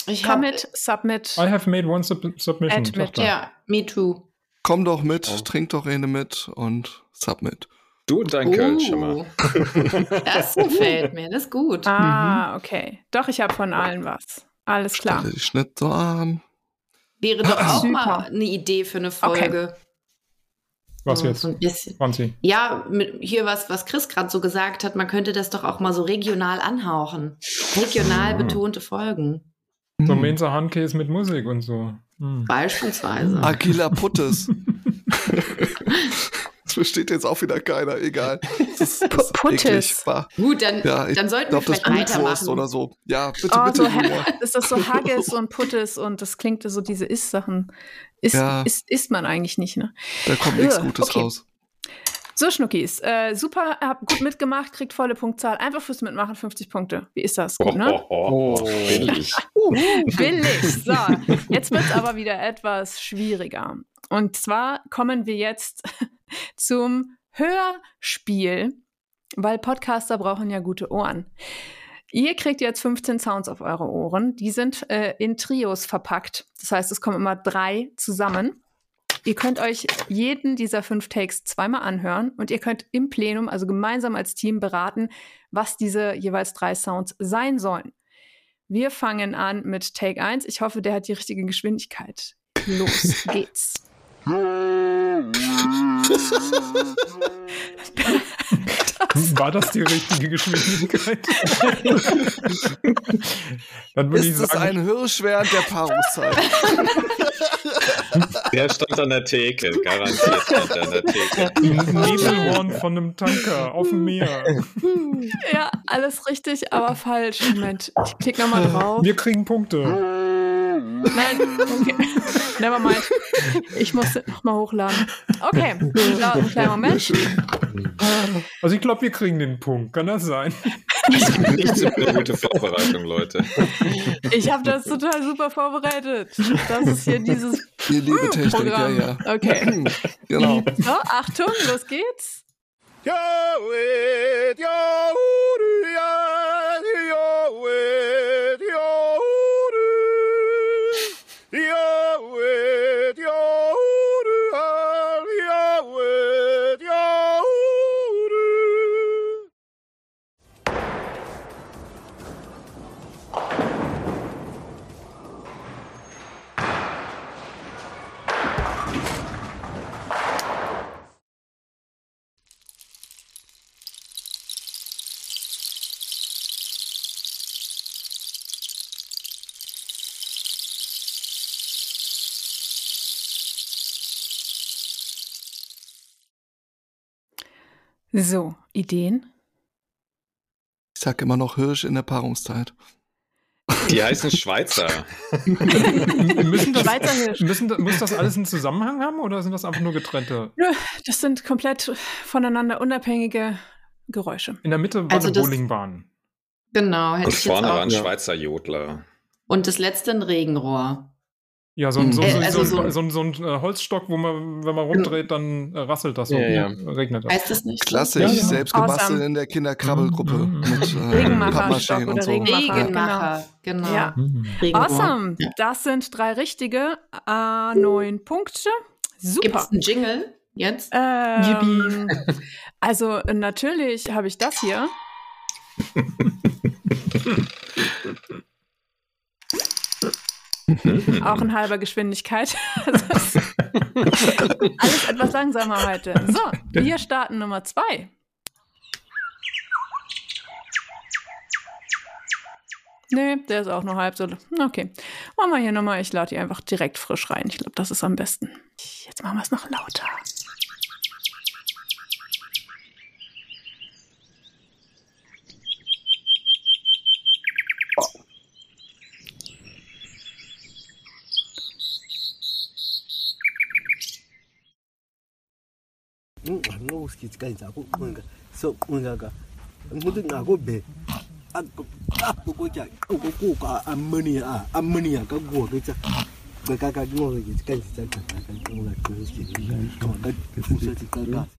Ich Commit, Submit. I have made one sub submission. Admit. Ja, me too. Komm doch mit, Oh. trink doch eine mit und submit. Du und dein Kölsch schon mal. Oh. Das gefällt mir, das ist gut. Ah, okay. Doch, ich habe von allen was. Alles klar. Stelle dich nicht so an. Wäre doch auch Super. mal eine Idee für eine Folge. Was so, jetzt? So ein bisschen. Franzi. Ja, mit, hier was, was Chris gerade so gesagt hat, man könnte das doch auch mal so regional anhauchen. Regional Hm. betonte Folgen. So Hm. Mensa Handkäse mit Musik und so. Hm. Beispielsweise. Agila Puttes. das versteht jetzt auch wieder keiner, egal. Das ist, das Puttes. Gut, dann, Ja, ich dann sollten wir das vielleicht Blutwurst weitermachen. oder so. Ja, bitte, Oh, bitte, so ist das so Haggis und Puttes und das klingt so diese Ist-Sachen. Ist, Ja. ist, isst man eigentlich nicht, ne? Da kommt nichts Gutes okay. raus. So, Schnuckis, äh, super, habt gut mitgemacht, kriegt volle Punktzahl. Einfach fürs Mitmachen 50 Punkte. Wie ist das? Gut, ne? Oh, billig. Billig. So, jetzt wird es aber wieder etwas schwieriger. Und zwar kommen wir jetzt zum Hörspiel, weil Podcaster brauchen ja gute Ohren. Ihr kriegt jetzt 15 Sounds auf eure Ohren. Die sind äh, in Trios verpackt. Das heißt, es kommen immer drei zusammen. Ihr könnt euch jeden dieser fünf Takes zweimal anhören und ihr könnt im Plenum, also gemeinsam als Team, beraten, was diese jeweils drei Sounds sein sollen. Wir fangen an mit Take 1. Ich hoffe, der hat die richtige Geschwindigkeit. Los geht's. War das die richtige Geschwindigkeit? Dann würde ich Ist es sagen, ein Hirsch während der Paarungszeit? Der stand an der Theke, garantiert stand er an der Theke. ein Nebelhorn von einem Tanker auf dem Meer. Ja, alles richtig, aber falsch. Moment, ich klicke nochmal drauf. Wir kriegen Punkte. Nein, okay. Never mind. Ich muss nochmal hochladen. Okay, einen kleiner Moment. Also ich glaube, wir kriegen den Punkt. Kann das sein? Nicht so gute Vorbereitung, Leute. Ich habe das total super vorbereitet. Das ist hier dieses hier liebe Technik, Programm. Ja, ja. Okay. genau. So, Achtung, los geht's. Yahweh, Yahweh, Yahweh. So, Ideen? Ich sag immer noch Hirsch in der Paarungszeit. Die heißen Schweizer. müssen das, Schweizer Hirsch. müssen, muss das alles einen Zusammenhang haben oder sind das einfach nur getrennte? Nö, das sind komplett voneinander unabhängige Geräusche. In der Mitte war Also eine das- Bowlingbahn. Genau, hätte Und vorne war auch. ein Schweizer Jodler. Und das letzte ein Regenrohr. Ja, so ein, so, Äh, so, also so, so- so, ein- so ein äh, Holzstock, wo man, wenn man rumdreht, dann äh, rasselt das so. Ja, ja. Regnet das. Heißt das nicht? Klassisch, Ja, ja. selbst gebastelt Awesome. in der Kinderkrabbelgruppe Mhm. mit äh, Regenmacherstock Pappmaché oder und so. Regenmacher. Regenmacher, genau. Ja. Mhm. Awesome. Das sind drei richtige. A9 Punkte. Gibt Super. es einen Jingle jetzt? Ähm, also äh, natürlich habe ich das hier. Auch in halber Geschwindigkeit. Ist alles etwas langsamer heute. So, wir starten Nummer zwei. Nee, der ist auch nur halb so. Okay. Machen wir hier nochmal. Ich lade die einfach direkt frisch rein. Ich glaube, das ist am besten. Jetzt machen wir es noch lauter. isigithi kanje akuqhunga soqhungaka ngicuthi nqa kube apho kutya ukukuka ammonia ammonia kakuwo kutya cekaka kunqoke nje kanje sagxaxa kanqoka qhunga isigithi kanqoka kufusathi qakaka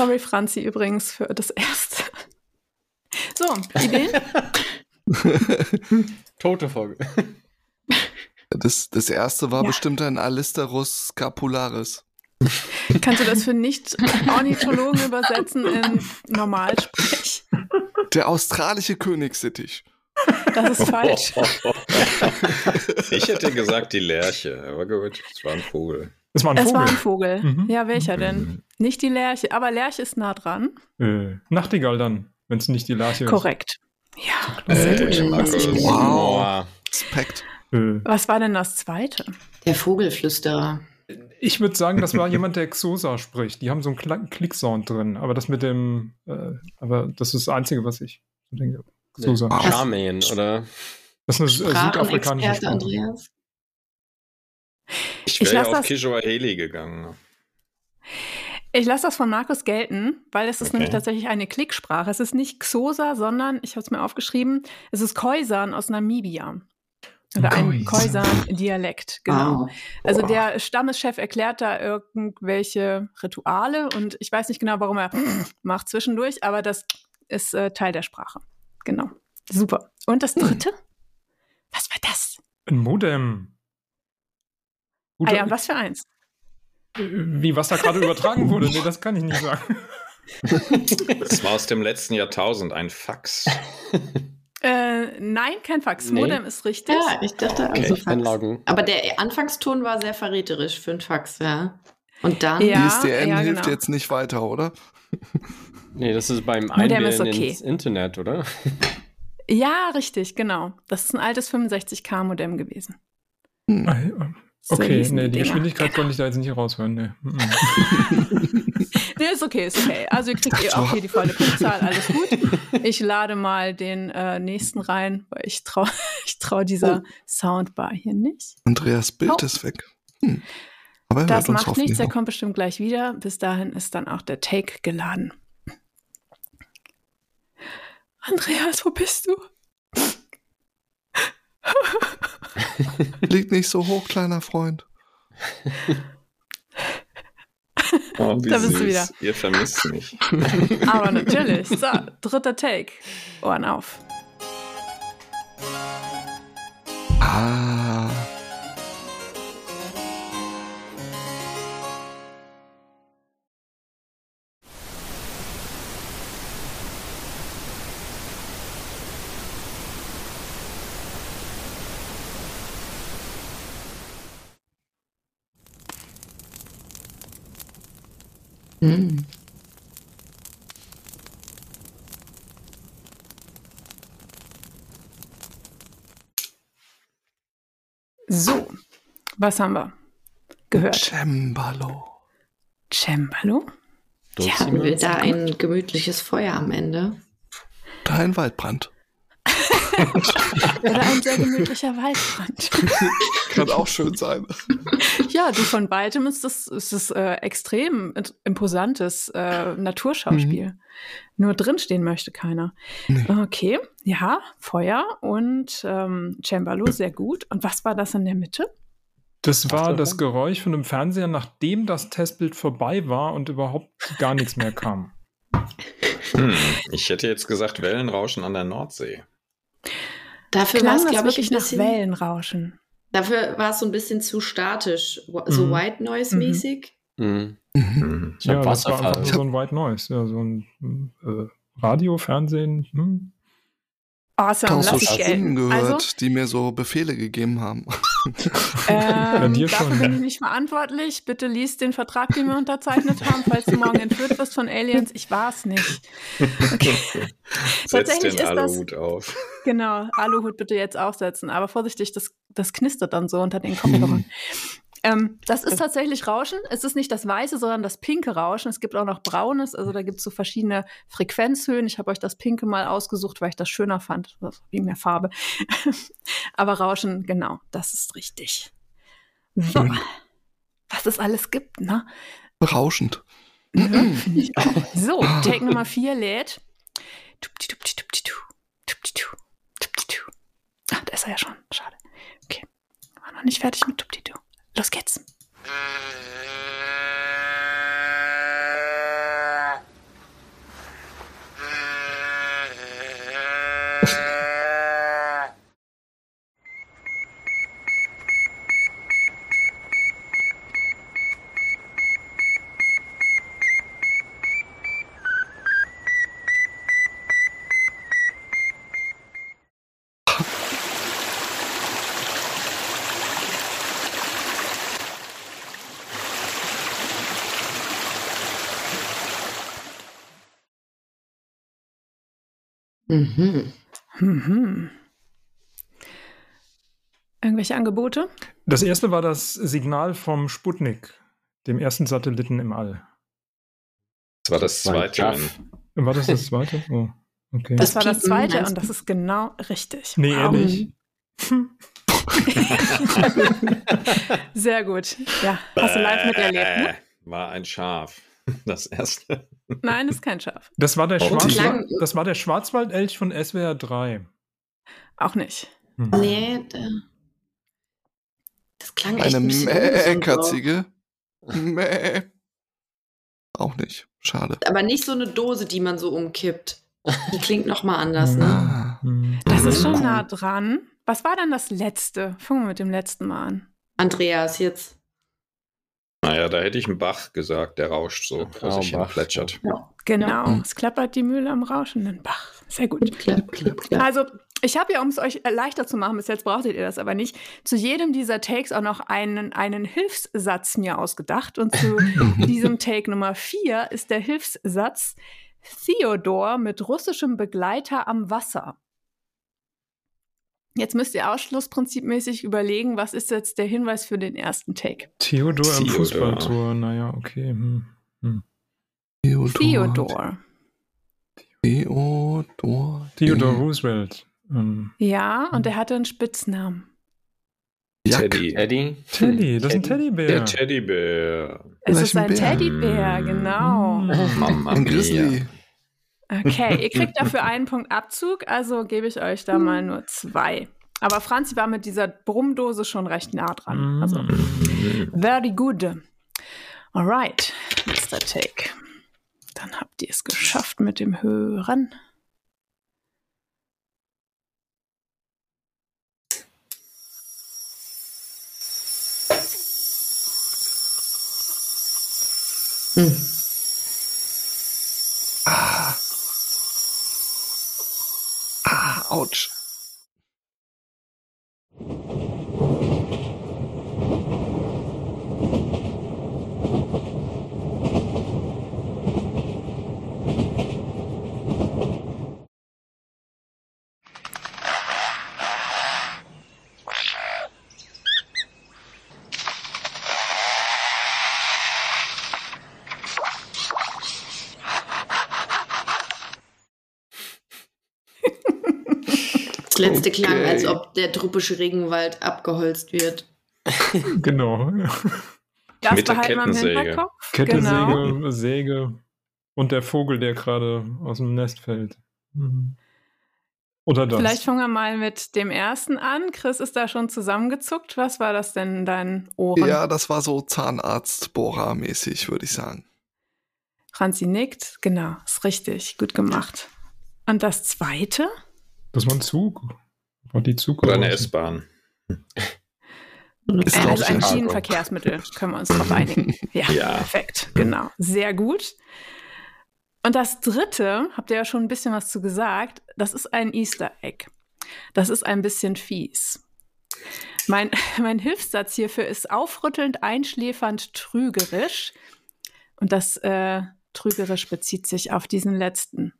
sorry, Franzi, übrigens für das erste. So, Ideen? Tote Folge. Das, das erste war Ja. bestimmt ein Alisterus scapularis. Kannst du das für Nicht-Ornithologen übersetzen in Normalsprech? Der australische Königssittich. Das ist falsch. Ich hätte gesagt die Lerche, aber gut, es war ein Vogel. Das war ein Es Vogel. war ein Vogel. Mhm. Ja, welcher denn? Nicht die Lerche, aber Lerche ist nah dran. Äh, Nachtigall dann, wenn es nicht die Lerche Korrekt. Ja, Äh, sehr gut. Ist gut. Wow. Respekt. ist. Äh, Was war denn das zweite? Der Vogelflüsterer. ich würde sagen, das war jemand, der Xosa spricht. Die haben so einen Klicksound drin, aber das mit dem, äh, aber das ist das Einzige, was ich so denke. Xosa. Charmaine, oder? Das ist eine äh, südafrikanische Sprache. Andreas. Ich wäre ja auf das- Kishoaheli gegangen. Ich lasse das von Markus gelten, weil es ist Okay. nämlich tatsächlich eine Klicksprache. Es ist nicht Xosa, sondern, ich habe es mir aufgeschrieben, es ist Khoisan aus Namibia. Oder ein Khoisan. Khoisan-Dialekt, genau. Wow. Also der Stammeschef erklärt da irgendwelche Rituale und ich weiß nicht genau, warum er macht zwischendurch, aber das ist äh, Teil der Sprache. Genau. Super. Und das dritte? Was war das? Ein Modem. Gut, Ah ja, was für eins? Wie, was da gerade übertragen wurde? Nee, das kann ich nicht sagen. Das war aus dem letzten Jahrtausend, ein Fax. Äh, nein, kein Fax. Nee. Modem ist richtig. Ja, ich dachte Okay. also Fax. Einloggen. Aber der Anfangston war sehr verräterisch für ein Fax, ja. Und dann Ja. ISDN ja, hilft genau. jetzt nicht weiter, oder? Nee, das ist beim Modem Einwählen ist okay. ins Internet, oder? Ja, richtig, genau. Das ist ein altes 65K-Modem gewesen. Hm. Okay, nee, die Dinger. Geschwindigkeit konnte ich da jetzt nicht raushören. Nee. Nee, ist okay, ist okay. Also ihr kriegt ihr auch hier die volle Punktzahl, alles gut. Ich lade mal den äh, nächsten rein, weil ich traue ich trau dieser Soundbar hier nicht. Andreas Bild Oh. ist weg. Hm. Aber er Das macht nichts, der noch. kommt bestimmt gleich wieder. Bis dahin ist dann auch der Take geladen. Andreas, wo bist du? Liegt nicht so hoch, kleiner Freund. Oh, wie Da bist du süß. wieder. Ihr vermisst mich. Aber natürlich. So, dritter Take. Ohren auf. Ah. Was haben wir gehört? Cembalo. Cembalo? Ja, haben wir da ein gemütliches Feuer am Ende? Da ein Waldbrand. Oder ein sehr gemütlicher Waldbrand. Kann auch schön sein. Ja, du von beidem ist das, ist das äh, extrem imposantes äh, Naturschauspiel. Mhm. Nur drinstehen möchte keiner. Nee. Okay, ja, Feuer und ähm, Cembalo, sehr gut. Und was war das in der Mitte? Das war das Geräusch von dem Fernseher, nachdem das Testbild vorbei war und überhaupt gar nichts mehr kam. Hm, ich hätte jetzt gesagt Wellenrauschen an der Nordsee. Dafür war es, glaube ich, wirklich nach Wellenrauschen. Dafür war es so ein bisschen zu statisch, so mhm. White Noise-mäßig. Mhm. Mhm. Ja, das war einfach so ein White Noise, ja, so ein äh, Radio, Fernsehen. Hm. Awesome, ich habe so Stimmen gehört, also, die mir so Befehle gegeben haben. Ähm, ja, dafür bin ich nicht verantwortlich. Bitte liest den Vertrag, den wir unterzeichnet haben, falls du morgen entführt wirst von Aliens. Ich war es nicht. Okay. Setz den Aluhut auf. Genau, Aluhut bitte jetzt aufsetzen. Aber vorsichtig, das, das knistert dann so unter den Kopfhörern. Ähm, das ist tatsächlich Rauschen. Es ist nicht das weiße, sondern das pinke Rauschen. Es gibt auch noch braunes. Also da gibt es so verschiedene Frequenzhöhen. Ich habe euch das pinke mal ausgesucht, weil ich das schöner fand, wegen der Farbe. Aber Rauschen, genau, das ist richtig. So. Was es alles gibt, ne? Berauschend. Ja, ich auch. So, Take Nummer 4 lädt. Ach, da ist er ja schon. Schade. Okay. War noch nicht fertig mit Tuptitu. Los geht's. Mhm. Mhm. Irgendwelche Angebote? Das erste war das Signal vom Sputnik, dem ersten Satelliten im All. Das war das zweite. War das das zweite? Oh, okay. Das war das zweite und das ist genau richtig. Nee, wow. ehrlich. Sehr gut. Ja, hast du live miterlebt, ne? War ein Schaf. Das erste. Nein, das ist kein Schaf. Das war der, Schwarzwald, das war der Schwarzwaldelch von SWR 3. Auch nicht. Hm. Nee, das klang echt Eine Mähkatzige. Mäh. Auch nicht. Schade. Aber nicht so eine Dose, die man so umkippt. Die klingt nochmal anders, ne? Ah. Das ist schon nah dran. Was war dann das letzte? Fangen wir mit dem letzten mal an. Andreas, jetzt. Naja, da hätte ich einen Bach gesagt, der rauscht so, vor sich hin plätschert. Ja. Genau, ja. es klappert die Mühle am rauschenden Bach. Sehr gut. Klapp, klapp, klapp. Also, ich habe ja, um es euch leichter zu machen, bis jetzt brauchtet ihr das aber nicht, zu jedem dieser Takes auch noch einen, einen Hilfssatz mir ausgedacht. Und zu diesem Take Nummer vier ist der Hilfssatz Theodor mit russischem Begleiter am Wasser. Jetzt müsst ihr ausschlussprinzipmäßig überlegen, was ist jetzt der Hinweis für den ersten Take? Theodor, Theodor. im Fußballtor, naja, okay. Hm. Hm. Theodor. Theodor. Theodor. Theodor Roosevelt. Ähm. Ja, und er hatte einen Spitznamen. Teddy. Teddy. Teddy, das ist ein Teddybär. Der Teddybär. Es ist ein Teddybär, genau. Mama ein Grizzly. Okay, ihr kriegt dafür einen Punkt Abzug, also gebe ich euch da mal nur zwei. Aber Franzi war mit dieser Brummdose schon recht nah dran. Also, very good. Alright, Mr. Take. Dann habt ihr es geschafft mit dem Hören. Hm. Ah. Autsch. Letzte Okay. klang, als ob der tropische Regenwald abgeholzt wird. Genau. Das Mit der behalten wir im Kettensäge. Hinterkopf. Genau. Säge, Säge und der Vogel, der gerade aus dem Nest fällt. Mhm. Oder das. Vielleicht fangen wir mal mit dem ersten an. Chris ist da schon zusammengezuckt. Was war das denn in deinen Ohren? Ja, das war so Zahnarzt-Bohrer-mäßig, würde ich sagen. Franzi nickt. Genau, ist richtig. Gut gemacht. Und das zweite? Das war ein Zug. War die Zug Oder eine S-Bahn. Ist Äh, also ein. Schienenverkehrsmittel, können wir uns drauf einigen. Ja, Ja. perfekt. Genau. Sehr gut. Und das dritte, habt ihr ja schon ein bisschen was zu gesagt, das ist ein Easter Egg. Das ist ein bisschen fies. Mein, mein Hilfssatz hierfür ist aufrüttelnd, einschläfernd, trügerisch. Und das äh, trügerisch bezieht sich auf diesen letzten.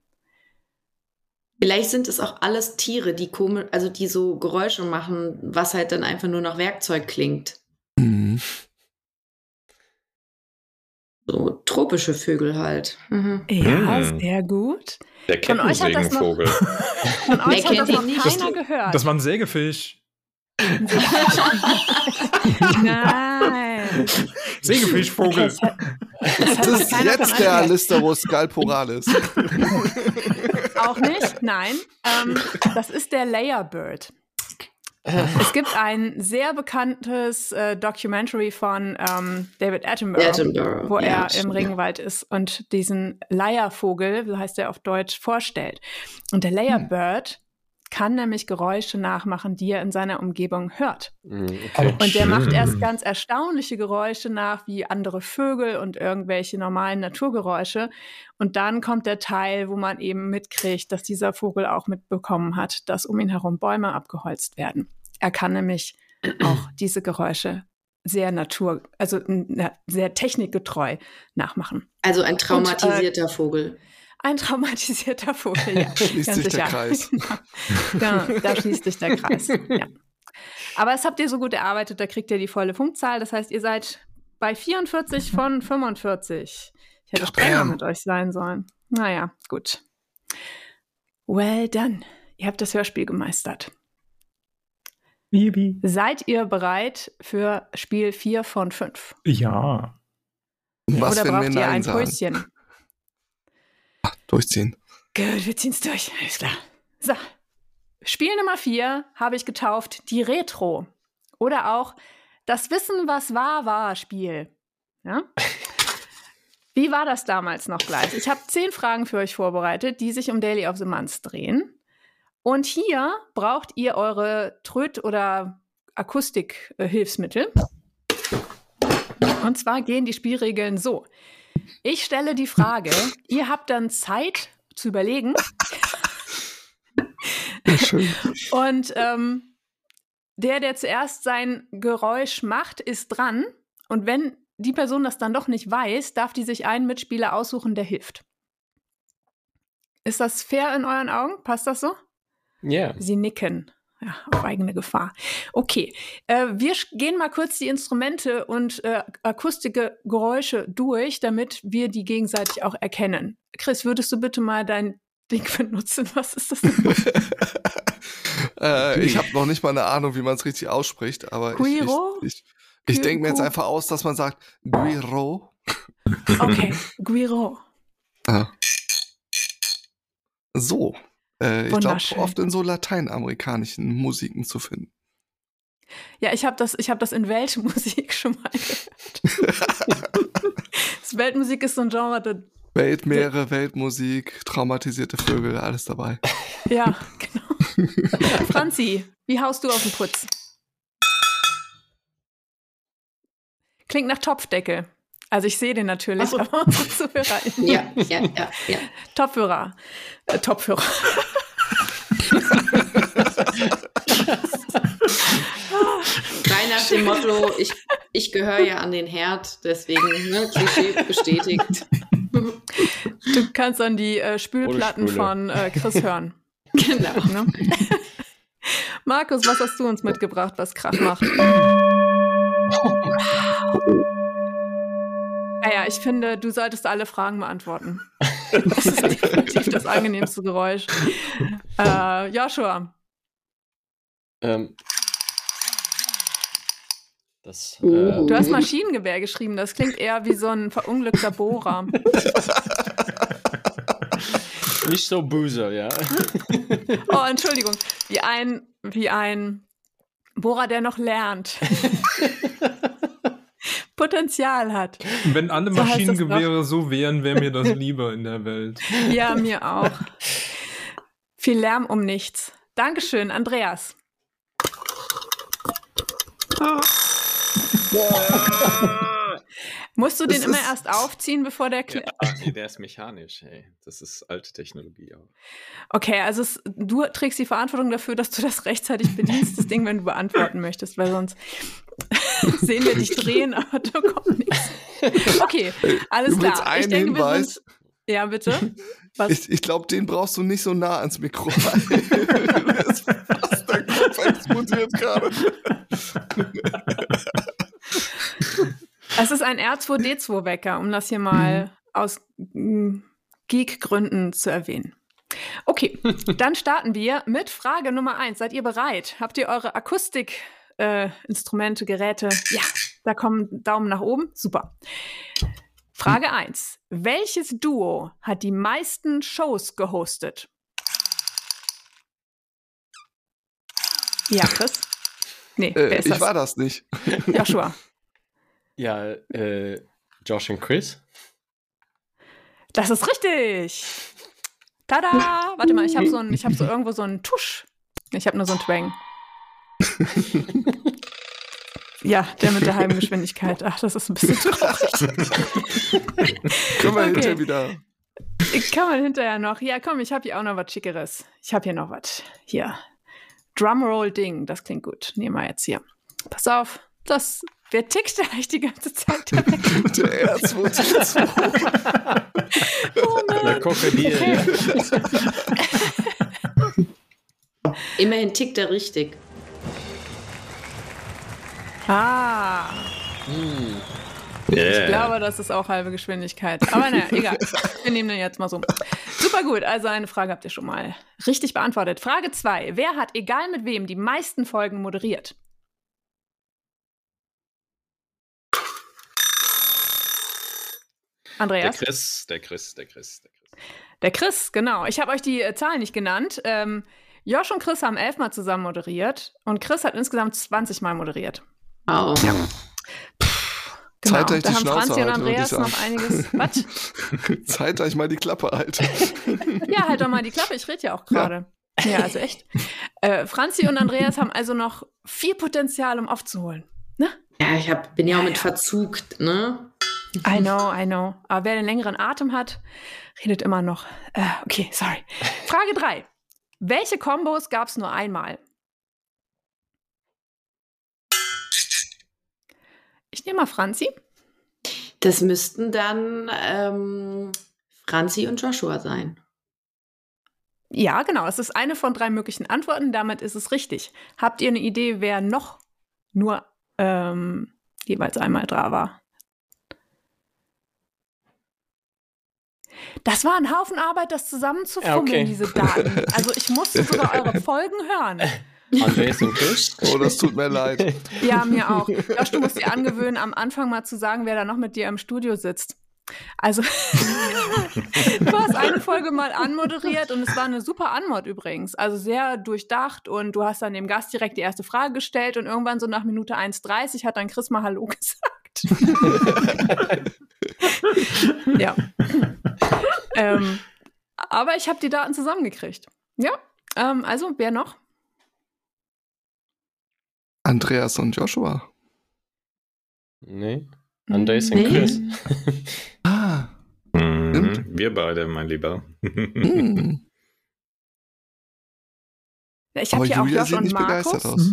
Vielleicht sind es auch alles Tiere, die komisch, also die so Geräusche machen, was halt dann einfach nur nach Werkzeug klingt. Mhm. So tropische Vögel halt. Mhm. Ja, sehr gut. Der Von euch hat das noch- Kettensägenvogel. Von euch hat kennt das noch nicht? keiner gehört. Das war ein Sägefisch. Nein. Sägefischvogel. Das ist jetzt der gehört. Alisterus scalporalis. Auch nicht? Nein. Ähm, das ist der Layerbird. Es gibt ein sehr bekanntes äh, Documentary von ähm, David Attenborough, Attenborough, wo ja, er im stimmt. Regenwald ist und diesen Leiervogel, so heißt er auf Deutsch, vorstellt. Und der Layerbird kann nämlich Geräusche nachmachen, die er in seiner Umgebung hört. Mhm, okay. Und der macht erst ganz erstaunliche Geräusche nach, wie andere Vögel und irgendwelche normalen Naturgeräusche. Und dann kommt der Teil, wo man eben mitkriegt, dass dieser Vogel auch mitbekommen hat, dass um ihn herum Bäume abgeholzt werden. Er kann nämlich auch diese Geräusche sehr natur, also na, sehr technikgetreu nachmachen. Also ein traumatisierter Vogel. Ein traumatisierter Vogel, ja. Schließt ganz sich der sicher. Kreis. Ja, da schließt sich der Kreis. Ja. Aber es habt ihr so gut erarbeitet, da kriegt ihr die volle Punktzahl. Das heißt, ihr seid bei 44 von 45. Ich hätte strenger mit euch sein sollen. Naja, gut. Well done. Ihr habt das Hörspiel gemeistert. Baby. Seid ihr bereit für Spiel 4 von 5? Ja. Was, Oder wenn wir braucht ihr Nein ein sagen? Durchziehen. Gut, wir ziehen's durch. Alles klar. So. Spiel Nummer 4 habe ich getauft die Retro. Oder auch das Wissen, was war, war Spiel. Ja? Wie war das damals noch gleich? Ich habe zehn Fragen für euch vorbereitet, die sich um Daily of the Month drehen. Und hier braucht ihr eure Tröt- oder Akustikhilfsmittel. Und zwar gehen die Spielregeln so. Ich stelle die Frage, ihr habt dann Zeit zu überlegen Schön. und ähm, der, der zuerst sein Geräusch macht, ist dran. Und wenn die Person das dann doch nicht weiß, darf die sich einen Mitspieler aussuchen, der hilft. Ist das fair in euren Augen? Passt das so? Ja. Sie nicken. Ja, auf eigene Gefahr. Okay, äh, wir gehen mal kurz die Instrumente und äh, akustische Geräusche durch, damit wir die gegenseitig auch erkennen. Chris, würdest du bitte mal dein Ding benutzen? Was ist das? denn? äh, ich habe noch nicht mal eine Ahnung, wie man es richtig ausspricht, aber Guiro? ich, ich, ich, ich denke mir jetzt einfach aus, dass man sagt Guiro. Okay, Guiro. Ah. So. Äh, ich glaube, oft in so lateinamerikanischen Musiken zu finden. Ja, ich habe das, ich hab das in Weltmusik schon mal gehört. das Weltmusik ist so ein Genre, das, Weltmeere, Weltmusik, traumatisierte Vögel, alles dabei. ja, genau. Franzi, wie haust du auf den Putz? Klingt nach Topfdeckel. Also ich sehe den natürlich, so. aber unsere Zuhörer. Ja, ja, ja, ja. Topfhörer. Äh, Topfhörer. Frei nach dem Motto, ich, ich gehöre ja an den Herd, deswegen ne, Klischee bestätigt. Du kannst dann die äh, Spülplatten von äh, Chris hören. Genau. Ne? Markus, was hast du uns mitgebracht, was Krach macht? Naja, ich finde, du solltest alle Fragen beantworten. Das ist definitiv das angenehmste Geräusch. Äh, Joshua, Ähm, das, Uh. äh, Du hast Maschinengewehr geschrieben. Das klingt eher wie so ein verunglückter Bohrer. nicht so böse, ja. Oh, Entschuldigung. Wie ein, wie ein Bohrer, der noch lernt. Potenzial hat. Wenn alle So Maschinengewehre so wären, wäre mir das lieber in der Welt. Ja, mir auch. Viel Lärm um nichts. Dankeschön, Andreas. Musst du den Es immer erst aufziehen, bevor der Ja, kli- nee, der ist mechanisch, ey. Das ist alte Technologie auch. Okay, also es, du trägst die Verantwortung dafür, dass du das rechtzeitig bedienst, das Ding, wenn du beantworten möchtest, weil sonst sehen wir dich drehen, aber da kommt nichts. Okay, alles Übrigens klar. ein ich denke, wir Hinweis. sind. Ja, bitte. Was? Ich, ich glaube, den brauchst du nicht so nah ans Mikro. das ist fast der Kopf explodiert gerade. Es ist ein R2D2-Wecker, um das hier mal aus mm, Geek-Gründen zu erwähnen. Okay, dann starten wir mit Frage Nummer eins. Seid ihr bereit? Habt ihr eure Akustik-Instrumente, Geräte? Ja, da kommen Daumen nach oben. Super. Frage eins: Welches Duo hat die meisten Shows gehostet? Ja, Chris? Nee, Äh, ich das? war das nicht. Joshua. Ja, äh, Josh und Chris. Das ist richtig. Tada! Warte mal, ich habe so, ein, ich hab so irgendwo so einen Tusch. Ich habe nur so einen Twang. ja, der mit der halben Geschwindigkeit. Ach, das ist ein bisschen traurig. Können wir Okay. hinterher wieder. Kann man hinterher noch. Ja, komm, ich habe hier auch noch was Schickeres. Ich habe hier noch was. Hier. Drumroll-Ding. Das klingt gut. Nehmen wir jetzt hier. Pass auf. Das. Wer tickt da eigentlich die ganze Zeit? Der Wecker? Der R2D2. oh Der Mann. Krokodil. Immerhin tickt er richtig. Ah. Ich Yeah. glaube, das ist auch halbe Geschwindigkeit. Aber naja, egal. Wir nehmen den jetzt mal so. Super gut. Also eine Frage habt ihr schon mal richtig beantwortet. Frage 2. Wer hat, egal mit wem, die meisten Folgen moderiert? Der Andreas? Chris, der Chris, der Chris, der Chris. Der Chris, genau. Ich habe euch die äh, Zahlen nicht genannt. Ähm, Josh und Chris haben elfmal zusammen moderiert und Chris hat insgesamt 20 Mal moderiert. Wow. Genau. Zeit, dass ich da die haben Schnauze Franzi und ich Andreas noch einiges. Was? Zeit, ich mal die Klappe halte. Ja, halt doch mal die Klappe, ich rede ja auch gerade. Ja. also echt. Äh, Franzi und Andreas haben also noch viel Potenzial, um aufzuholen. Ja, ich hab, bin ja auch mit Verzug, ne? I know, I know. Aber wer den längeren Atem hat, redet immer noch. Äh, okay, sorry. Frage 3. Welche Kombos gab es nur einmal? Ich nehme mal Franzi. Das müssten dann ähm, Franzi und Joshua sein. Ja, genau. Es ist eine von drei möglichen Antworten. Damit ist es richtig. Habt ihr eine Idee, wer noch nur ähm, jeweils einmal da war? Das war ein Haufen Arbeit, das zusammenzufummeln, Ja, okay. diese Daten. Also ich musste sogar eure Folgen hören. Andreas und Chris. Oh, das tut mir leid. Ja, mir auch. Josh, du musst dir angewöhnen, am Anfang mal zu sagen, wer da noch mit dir im Studio sitzt. Also, du hast eine Folge mal anmoderiert und es war eine super Anmod übrigens. Also sehr durchdacht und du hast dann dem Gast direkt die erste Frage gestellt und irgendwann so nach Minute 1,30 hat dann Chris mal Hallo gesagt. ja. ähm, aber ich habe die Daten zusammengekriegt. Ja, ähm, also wer noch? Andreas und Joshua. Nee. Andreas und Nee. Chris. Ah. Mhm. Wir beide, mein Lieber. Hm. Ich habe hier auch Josh und Markus.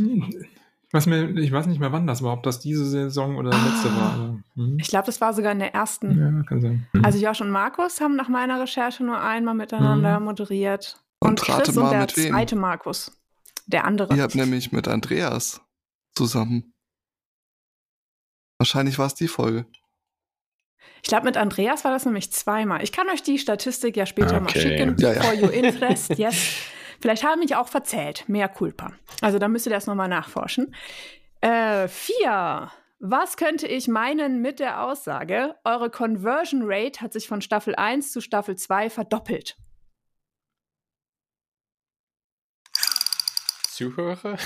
Weiß, mir, ich weiß nicht mehr, wann das war, ob das diese Saison oder letzte war. aber, hm. Ich glaube, das war sogar in der ersten. Ja, kann sein. Also Josh und Markus haben nach meiner Recherche nur einmal miteinander Mhm. moderiert. Und Und, rate Chris mal, und der mit wem? zweite Markus. Der andere. Ihr habt nämlich mit Andreas zusammen. Wahrscheinlich war es die Folge. Ich glaube, mit Andreas war das nämlich zweimal. Ich kann euch die Statistik ja später mal Okay. schicken. Ja, ja. For your interest, yes. Vielleicht habe ich mich auch verzählt. Mehr Culpa. Also da müsst ihr das nochmal nachforschen. Äh, vier. Was könnte ich meinen mit der Aussage, eure Conversion Rate hat sich von Staffel 1 zu Staffel 2 verdoppelt? Zuhörer?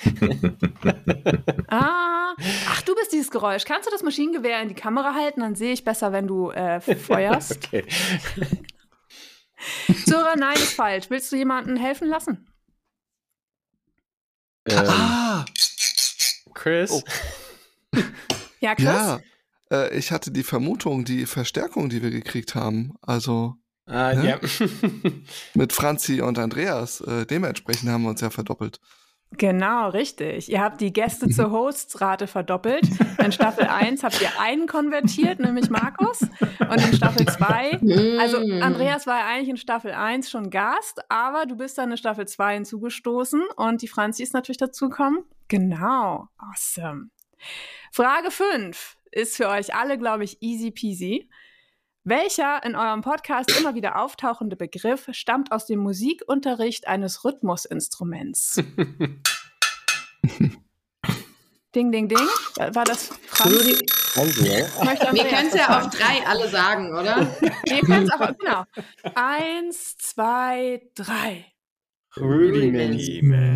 ah, ach, du bist dieses Geräusch. Kannst du das Maschinengewehr in die Kamera halten? Dann sehe ich besser, wenn du äh, feuerst. okay. Zora, nein, ist falsch. Willst du jemanden helfen lassen? Ähm, Ah, Chris? Oh. Ja, Chris? ja. Äh, ich hatte die Vermutung, die Verstärkung, die wir gekriegt haben, also Ah, Ne? ja. mit Franzi und Andreas, äh, dementsprechend haben wir uns ja verdoppelt. Genau, richtig. Ihr habt die Gäste zur Hosts-Rate verdoppelt. In Staffel 1 habt ihr einen konvertiert, nämlich Markus. Und in Staffel 2, also Mm. Andreas war ja eigentlich in Staffel 1 schon Gast, aber du bist dann in Staffel 2 hinzugestoßen und die Franzi ist natürlich dazugekommen. Genau, awesome. Frage 5 ist für euch alle, glaube ich, easy peasy. Welcher in eurem Podcast immer wieder auftauchende Begriff stammt aus dem Musikunterricht eines Rhythmusinstruments? ding, ding, ding. War das Franz? Also, ja. Wir können es ja auf drei alle sagen, oder? Ihr könnt es auch, genau. Eins, zwei, drei. Rudiments.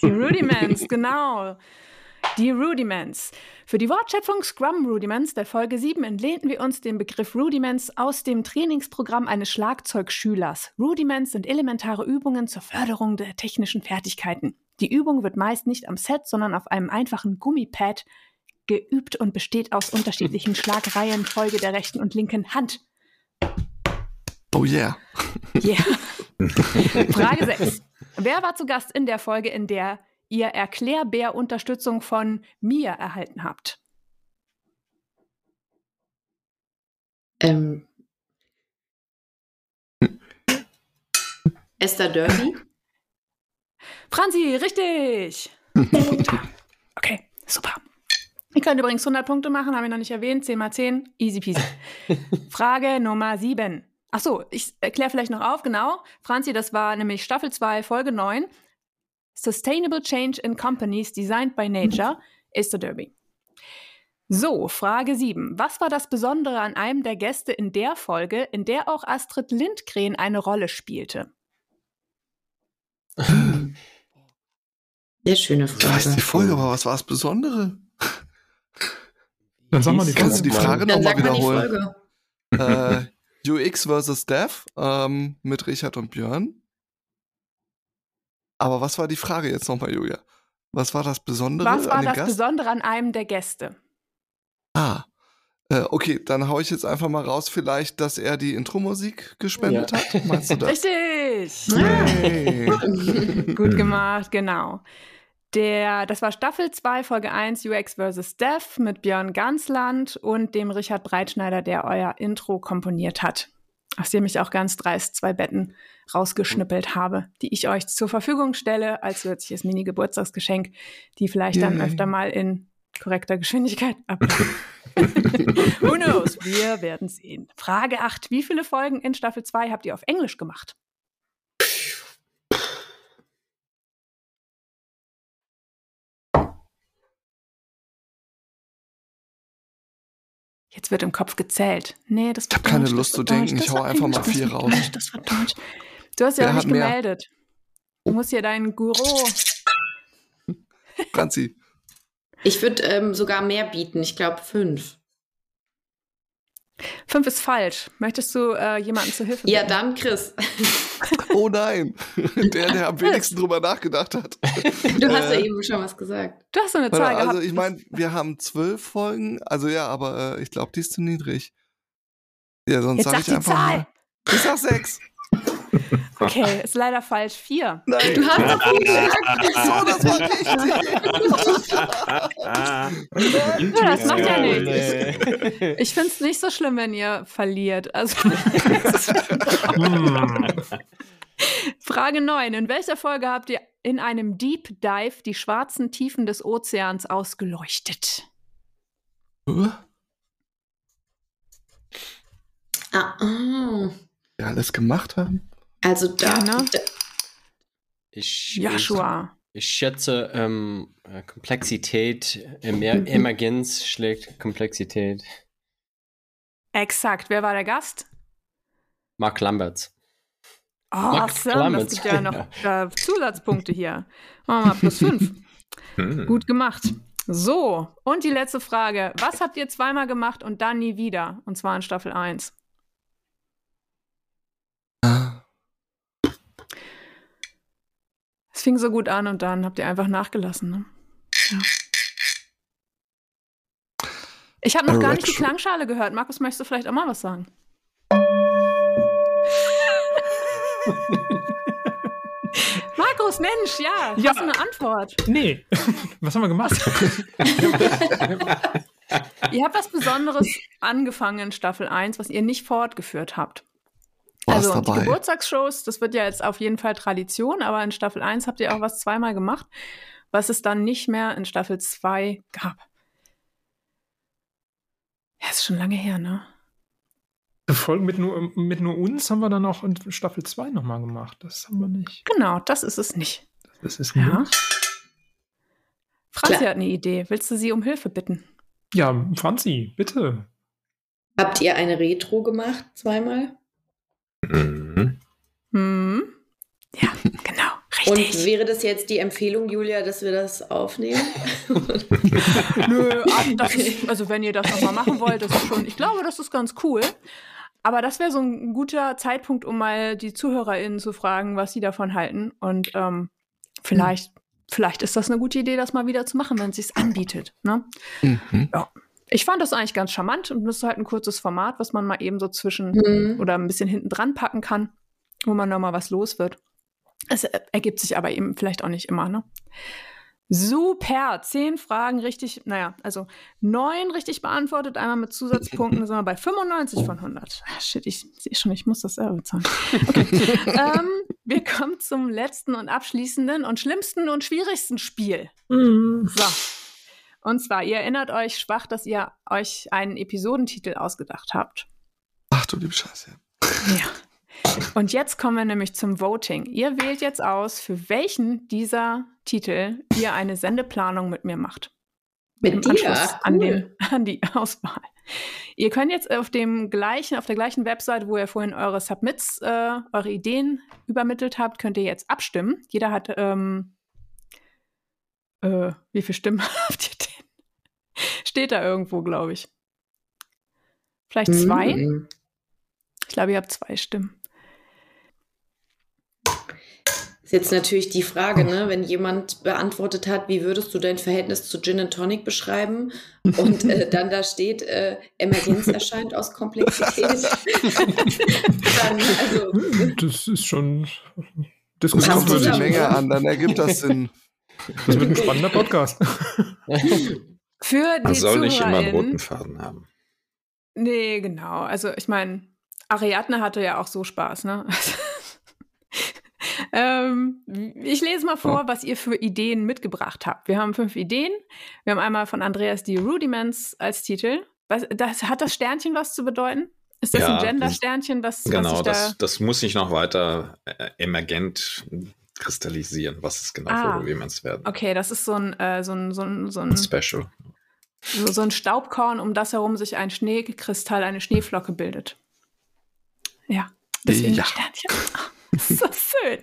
Die Rudiments, genau. Die Rudiments. Für die Wortschöpfung Scrum Rudiments der Folge 7 entlehnten wir uns den Begriff Rudiments aus dem Trainingsprogramm eines Schlagzeugschülers. Rudiments sind elementare Übungen zur Förderung der technischen Fertigkeiten. Die Übung wird meist nicht am Set, sondern auf einem einfachen Gummipad geübt und besteht aus unterschiedlichen Schlagreihen, Folge der rechten und linken Hand. Oh yeah. Yeah. Frage 6. Wer war zu Gast in der Folge, in der ihr Erklärbär-Unterstützung von mir erhalten habt? Ähm. Esther Derby? Franzi, richtig! Okay, super. Ihr könnt übrigens 100 Punkte machen, habe ich noch nicht erwähnt. 10 mal 10, easy peasy. Frage Nummer 7. Ach so, ich erkläre vielleicht noch auf, genau. Franzi, das war nämlich Staffel 2, Folge 9. Sustainable Change in Companies Designed by Nature ist der Derby. So, Frage 7. Was war das Besondere an einem der Gäste in der Folge, in der auch Astrid Lindgren eine Rolle spielte? Sehr schöne Ich weiß Frage. die Folge, aber was war das Besondere? Dann sag mal die Kannst du die Frage. Frage nochmal wiederholen? Folge. äh, UX versus Dev ähm, mit Richard und Björn. Aber was war die Frage jetzt nochmal, Julia? Was war das Besondere Was war an dem das Gast? Besondere an einem der Gäste? Ah, äh, okay, dann hau ich jetzt einfach mal raus, vielleicht, dass er die Intro-Musik gespendet Ja. hat. Meinst du das? Richtig! Hey. Gut gemacht, genau. Der, das war Staffel 2, Folge 1, UX vs. Dev mit Björn Gansland und dem Richard Breitschneider, der euer Intro komponiert hat. Aus dem ich auch ganz dreist zwei Betten rausgeschnippelt habe, die ich euch zur Verfügung stelle als würzliches Mini-Geburtstagsgeschenk, die vielleicht dann Yay. öfter mal in korrekter Geschwindigkeit ablaufen. Who knows? Wir werden sehen. Frage 8. Wie viele Folgen in Staffel 2 habt ihr auf Englisch gemacht? Jetzt wird im Kopf gezählt. Nee, das Ich hab keine Lust zu denken. Ich hau einfach mal vier raus. Deutsch, das war Deutsch. Du hast ja auch nicht mehr? gemeldet. Du musst hier deinen Guru. Franzi, Ich würde ähm, sogar mehr bieten. Ich glaube fünf. Fünf ist falsch. Möchtest du äh, jemanden zu Hilfe Ja, bitten? dann Chris. oh nein, der, der am wenigsten drüber nachgedacht hat. Du hast ja Äh, eben schon was gesagt. Du hast so eine Zahl also gehabt. ich meine, wir haben zwölf Folgen, also ja, aber äh, ich glaube, die ist zu niedrig. Ja, sonst Jetzt sag sag ich die einfach Zahl. mal. Ich sag sechs. Okay, ist leider falsch. Vier. Nein. Du hast doch so, das war richtig. Ja, das macht ja Oh, nichts. Ich finde es nicht so schlimm, wenn ihr verliert. Also. Frage 9. In welcher Folge habt ihr in einem Deep Dive die schwarzen Tiefen des Ozeans ausgeleuchtet? Ah, ah. Wir alles gemacht haben? Also da, Ja, ne? da Ich, Joshua. Ich, ich schätze, ähm, äh, Komplexität, Emer Emergenz schlägt Komplexität. Exakt. Wer war der Gast? Mark Lamberts. Awesome. Clemens. Das gibt ja noch äh, Zusatzpunkte hier. Machen wir mal plus fünf. Hm. Gut gemacht. So, und die letzte Frage. Was habt ihr zweimal gemacht und dann nie wieder? Und zwar in Staffel 1. Es fing so gut an und dann habt ihr einfach nachgelassen. Ne? Ja. Ich habe noch gar nicht die. Klangschale gehört. Markus, möchtest du vielleicht auch mal was sagen? Markus, Mensch, ja, Ja. hast du eine Antwort? Nee. Was haben wir gemacht? Ihr habt was Besonderes angefangen in Staffel 1, was ihr nicht fortgeführt habt. War's also die dabei? Geburtstagsshows, das wird ja jetzt auf jeden Fall Tradition, aber in Staffel 1 habt ihr auch was zweimal gemacht, was es dann nicht mehr in Staffel 2 gab. Ja, ist schon lange her, ne? Folgen mit nur, mit nur uns haben wir dann auch in Staffel 2 nochmal gemacht. Das haben wir nicht. Genau, das ist es nicht. Das ist Ja. nicht. Franzi Klar. hat eine Idee. Willst du sie um Hilfe bitten? Ja, Franzi, bitte. habt ihr eine Retro gemacht, zweimal? Mhm. Hm? Ja, genau, Und richtig. wäre das jetzt die Empfehlung, Julia, dass wir das aufnehmen? Nö, ach, das ist, also wenn ihr das nochmal machen wollt, das ist schon, ich glaube, das ist ganz cool. Aber das wäre so ein guter Zeitpunkt, um mal die ZuhörerInnen zu fragen, was sie davon halten. Und ähm, vielleicht, vielleicht ist das eine gute Idee, das mal wieder zu machen, wenn es sich anbietet. Ne? Mhm. Ich fand das eigentlich ganz charmant und das ist halt ein kurzes Format, was man mal eben so zwischen Mhm. oder ein bisschen hinten dran packen kann, wo man nochmal was los wird. Es ergibt sich aber eben vielleicht auch nicht immer, ne? Super, zehn Fragen richtig, naja, also neun richtig beantwortet, einmal mit Zusatzpunkten, da sind wir bei 95 von 100. Ah, shit, ich sehe schon, ich muss das selber bezahlen. Okay. ähm, wir kommen zum letzten und abschließenden und schlimmsten und schwierigsten Spiel. So. Und zwar, ihr erinnert euch schwach, dass ihr euch einen Episodentitel ausgedacht habt. Ach du liebe Scheiße. Ja. Und jetzt kommen wir nämlich zum Voting. Ihr wählt jetzt aus, für welchen dieser Titel ihr eine Sendeplanung mit mir macht. Mit Im dir? Anschluss an, Cool. den, an die Auswahl. Ihr könnt jetzt auf dem gleichen, auf der gleichen Website, wo ihr vorhin eure Submits, äh, eure Ideen übermittelt habt, könnt ihr jetzt abstimmen. Jeder hat, ähm, äh, wie viele Stimmen habt ihr denn? Steht da irgendwo, glaube ich. Vielleicht zwei? Mhm. Ich glaube, ihr habt zwei Stimmen. Ist jetzt natürlich die Frage, ne? wenn jemand beantwortet hat, wie würdest du dein Verhältnis zu Gin and Tonic beschreiben? Und äh, dann da steht, äh, Emergenz erscheint aus Komplexität. dann, also, Das ist schon Das kommt so die zusammen, Menge an, dann ergibt das Sinn. Das wird ein spannender Podcast. Für die Man soll nicht immer einen roten Faden haben. Nee, genau. Also ich meine, Ariadne hatte ja auch so Spaß, ne? ähm, ich lese mal vor, was ihr für Ideen mitgebracht habt. Wir haben fünf Ideen. Wir haben einmal von Andreas die Rudiments als Titel. Was, das, hat das Sternchen was zu bedeuten? Ist das Ja, ein Gender-Sternchen, was, was Genau, sich da... das, das muss sich noch weiter äh, emergent kristallisieren, was es genau Ah. für Rudiments werden. Okay, das ist so ein, äh, so ein, so ein, so ein, Special. So, so ein Staubkorn, um das herum sich ein Schneekristall, eine Schneeflocke bildet. Ja, deswegen Ja. das Sternchen. Das ist so schön.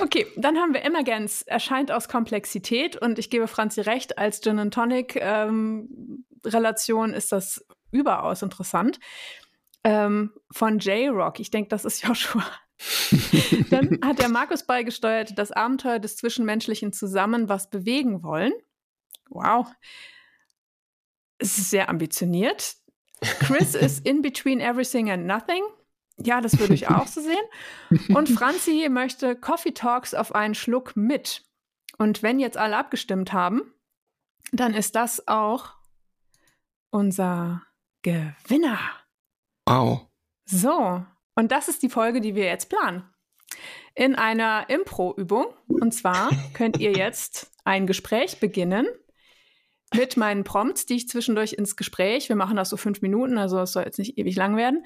Okay, dann haben wir Emergenz, erscheint aus Komplexität und ich gebe Franzi recht, als Gin and Tonic ähm, Relation ist das überaus interessant. Ähm, von J-Rock, ich denke, das ist Joshua. Dann hat der Markus beigesteuert, das Abenteuer des Zwischenmenschlichen zusammen was bewegen wollen. Wow. Es ist sehr ambitioniert. Chris ist in between everything and nothing. Ja, das würde ich auch so sehen. Und Franzi möchte Coffee Talks auf einen Schluck mit. Und wenn jetzt alle abgestimmt haben, dann ist das auch unser Gewinner. Wow. So, und das ist die Folge, die wir jetzt planen. In einer Impro-Übung. Und zwar könnt ihr jetzt ein Gespräch beginnen mit meinen Prompts, die ich zwischendurch ins Gespräch, wir machen das so fünf Minuten, also es soll jetzt nicht ewig lang werden,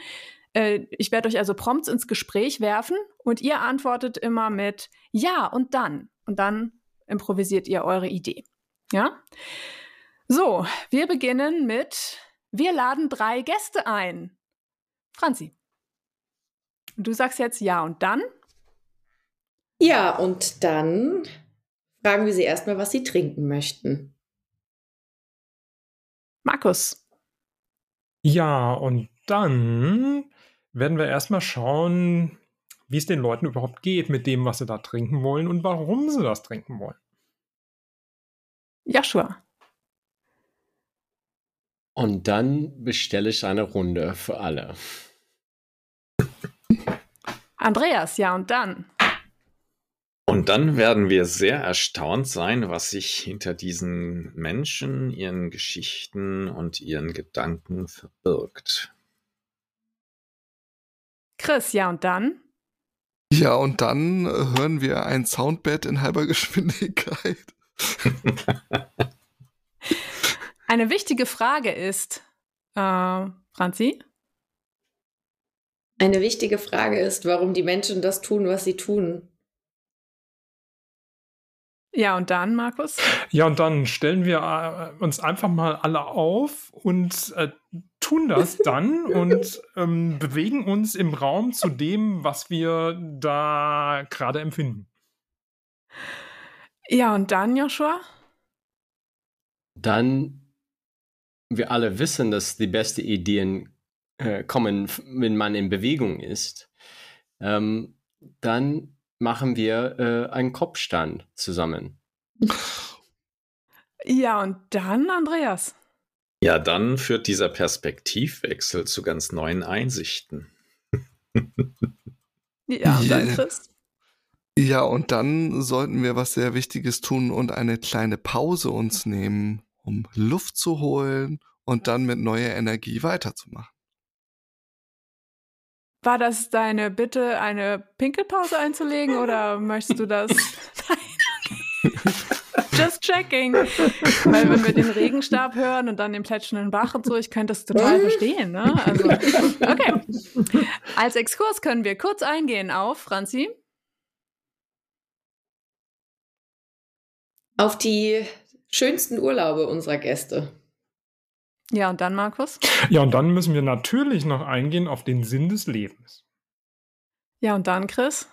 Äh, ich werde euch also Prompts ins Gespräch werfen und ihr antwortet immer mit Ja und dann. Und dann improvisiert ihr eure Idee. Ja? So, wir beginnen mit Wir laden drei Gäste ein. Franzi. Du sagst jetzt Ja und dann. Ja, und dann fragen wir sie erstmal, was sie trinken möchten. Markus. Ja, und dann werden wir erstmal schauen, wie es den Leuten überhaupt geht mit dem, was sie da trinken wollen und warum sie das trinken wollen. Joshua. Und dann bestelle ich eine Runde für alle. Andreas, ja und dann. Und dann werden wir sehr erstaunt sein, was sich hinter diesen Menschen, ihren Geschichten und ihren Gedanken verbirgt. Chris, ja und dann? Ja, und dann äh, hören wir ein Soundbed in halber Geschwindigkeit. Eine wichtige Frage ist, äh, Franzi? Eine wichtige Frage ist, warum die Menschen das tun, was sie tun. Ja, und dann, Markus? Ja, und dann stellen wir äh, uns einfach mal alle auf und äh, tun das dann und ähm, bewegen uns im Raum zu dem, was wir da gerade empfinden. Ja, und dann, Joshua? Dann, wir alle wissen, dass die besten Ideen äh, kommen, wenn man in Bewegung ist. Ähm, dann machen wir äh, einen Kopfstand zusammen. Ja, und dann, Andreas? Ja, dann führt dieser Perspektivwechsel zu ganz neuen Einsichten. ja, und dann, Chris? Ja, und dann sollten wir was sehr Wichtiges tun und eine kleine Pause uns nehmen, um Luft zu holen und dann mit neuer Energie weiterzumachen. War das deine Bitte, eine Pinkelpause einzulegen oder möchtest du das? Just checking. Weil wenn wir den Regenstab hören und dann den plätschenden Bach und so, ich könnte das total verstehen. Ne? Also, okay. Als Exkurs können wir kurz eingehen auf, Franzi. Auf die schönsten Urlaube unserer Gäste. Ja, und dann, Markus? Ja, und dann müssen wir natürlich noch eingehen auf den Sinn des Lebens. Ja, und dann, Chris?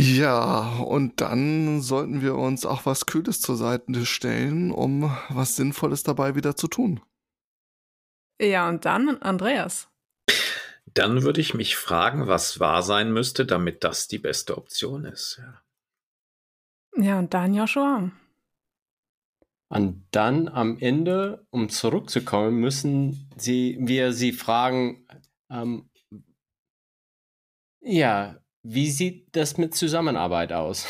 Ja, und dann sollten wir uns auch was Kühles zur Seite stellen, um was Sinnvolles dabei wieder zu tun. Ja, und dann, Andreas? Dann würde ich mich fragen, was wahr sein müsste, damit das die beste Option ist. Ja, ja und dann, Joshua? Und dann am Ende, um zurückzukommen, müssen sie, wir sie fragen, ähm, ja, wie sieht das mit Zusammenarbeit aus?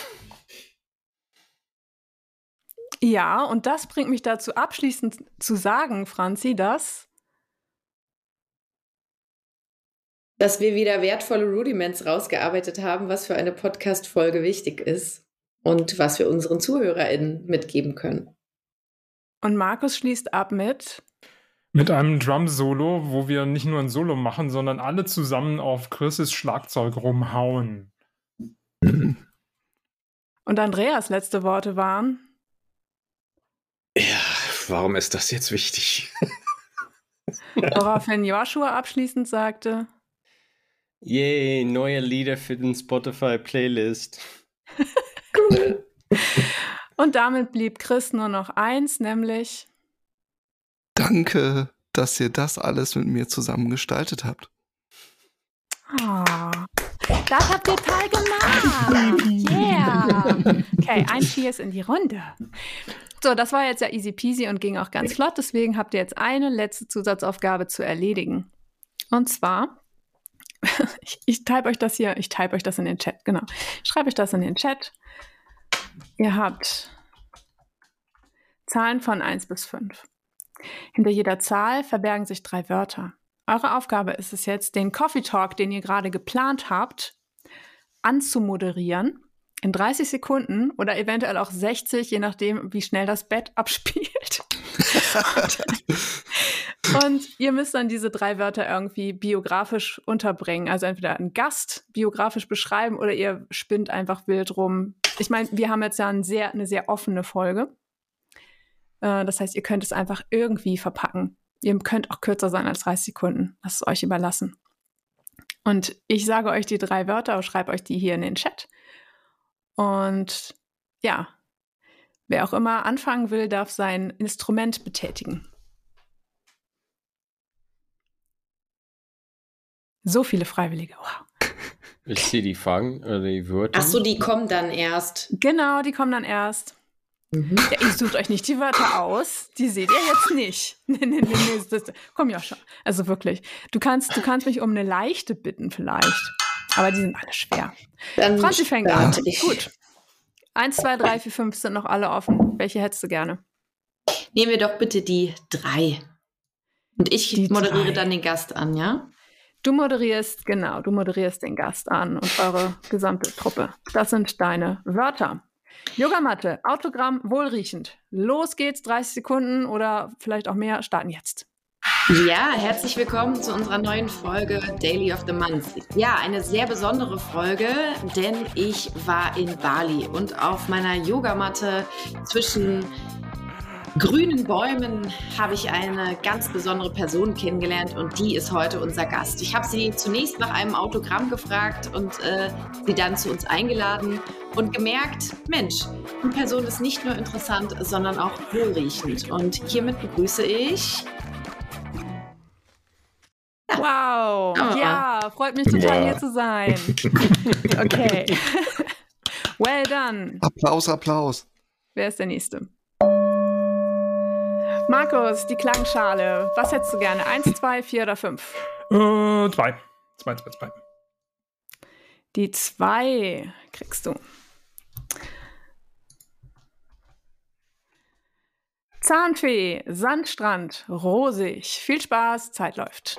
Ja, und das bringt mich dazu abschließend zu sagen, Franzi, dass dass wir wieder wertvolle Rudiments rausgearbeitet haben, was für eine Podcast-Folge wichtig ist und was wir unseren ZuhörerInnen mitgeben können. Und Markus schließt ab mit mit einem Drum-Solo, wo wir nicht nur ein Solo machen, sondern alle zusammen auf Chris' Schlagzeug rumhauen. Und Andreas letzte Worte waren. Ja, warum ist das jetzt wichtig? Woraufhin Joshua abschließend sagte. Yay, neue Lieder für den Spotify-Playlist. Und damit blieb Chris nur noch eins, nämlich Danke, dass ihr das alles mit mir zusammen gestaltet habt. Oh, das habt ihr toll gemacht. Yeah. Okay, ein Cheers in die Runde. So, das war jetzt ja easy peasy und ging auch ganz flott. Deswegen habt ihr jetzt eine letzte Zusatzaufgabe zu erledigen. Und zwar, ich, ich type euch das hier, ich type euch das in den Chat, genau. Ich schreibe euch das in den Chat. Ihr habt Zahlen von 1 bis 5. Hinter jeder Zahl verbergen sich drei Wörter. Eure Aufgabe ist es jetzt, den Coffee Talk, den ihr gerade geplant habt, anzumoderieren. In 30 Sekunden oder eventuell auch 60, je nachdem, wie schnell das Bett abspielt. Und ihr müsst dann diese drei Wörter irgendwie biografisch unterbringen. Also entweder einen Gast biografisch beschreiben oder ihr spinnt einfach wild rum. Ich meine, wir haben jetzt ja ein sehr, eine sehr offene Folge. Äh, das heißt, ihr könnt es einfach irgendwie verpacken. Ihr könnt auch kürzer sein als 30 Sekunden. Das ist euch überlassen. Und ich sage euch die drei Wörter und schreibe euch die hier in den Chat. Und ja, wer auch immer anfangen will, darf sein Instrument betätigen. So viele Freiwillige. Wow. Ich sehe die Fragen oder die Wörter. Ach so, die kommen dann erst. Genau, die kommen dann erst. Mhm. Ja, ihr sucht euch nicht die Wörter aus. Die seht ihr jetzt nicht. nee, nee, nee, nee. Das, komm ja schon. Also wirklich. Du kannst, du kannst mich um eine leichte bitten vielleicht. Aber die sind alle schwer. Dann Franzi fängt an. Gut. Eins, zwei, drei, vier, fünf sind noch alle offen. Welche hättest du gerne? Nehmen wir doch bitte die drei. Und ich die moderiere drei. dann den Gast an, ja? Du moderierst, genau, du moderierst den Gast an und eure gesamte Truppe. Das sind deine Wörter. Yogamatte, Autogramm, wohlriechend. Los geht's, 30 Sekunden oder vielleicht auch mehr, starten jetzt. Ja, herzlich willkommen zu unserer neuen Folge Daily of the Month. Ja, eine sehr besondere Folge, denn ich war in Bali und auf meiner Yogamatte zwischen grünen Bäumen habe ich eine ganz besondere Person kennengelernt und die ist heute unser Gast. Ich habe sie zunächst nach einem Autogramm gefragt und äh, sie dann zu uns eingeladen und gemerkt, Mensch, die Person ist nicht nur interessant, sondern auch wohlriechend. Und hiermit begrüße ich Wow, oh. ja, freut mich total hier zu sein. Okay. well done. Applaus, Applaus. Wer ist der Nächste? Markus, die Klangschale. Was hättest du gerne? Eins, zwei, vier oder fünf? Äh, zwei. Zwei, zwei, zwei. Die zwei kriegst du. Zahnfee, Sandstrand, rosig. Viel Spaß, Zeit läuft.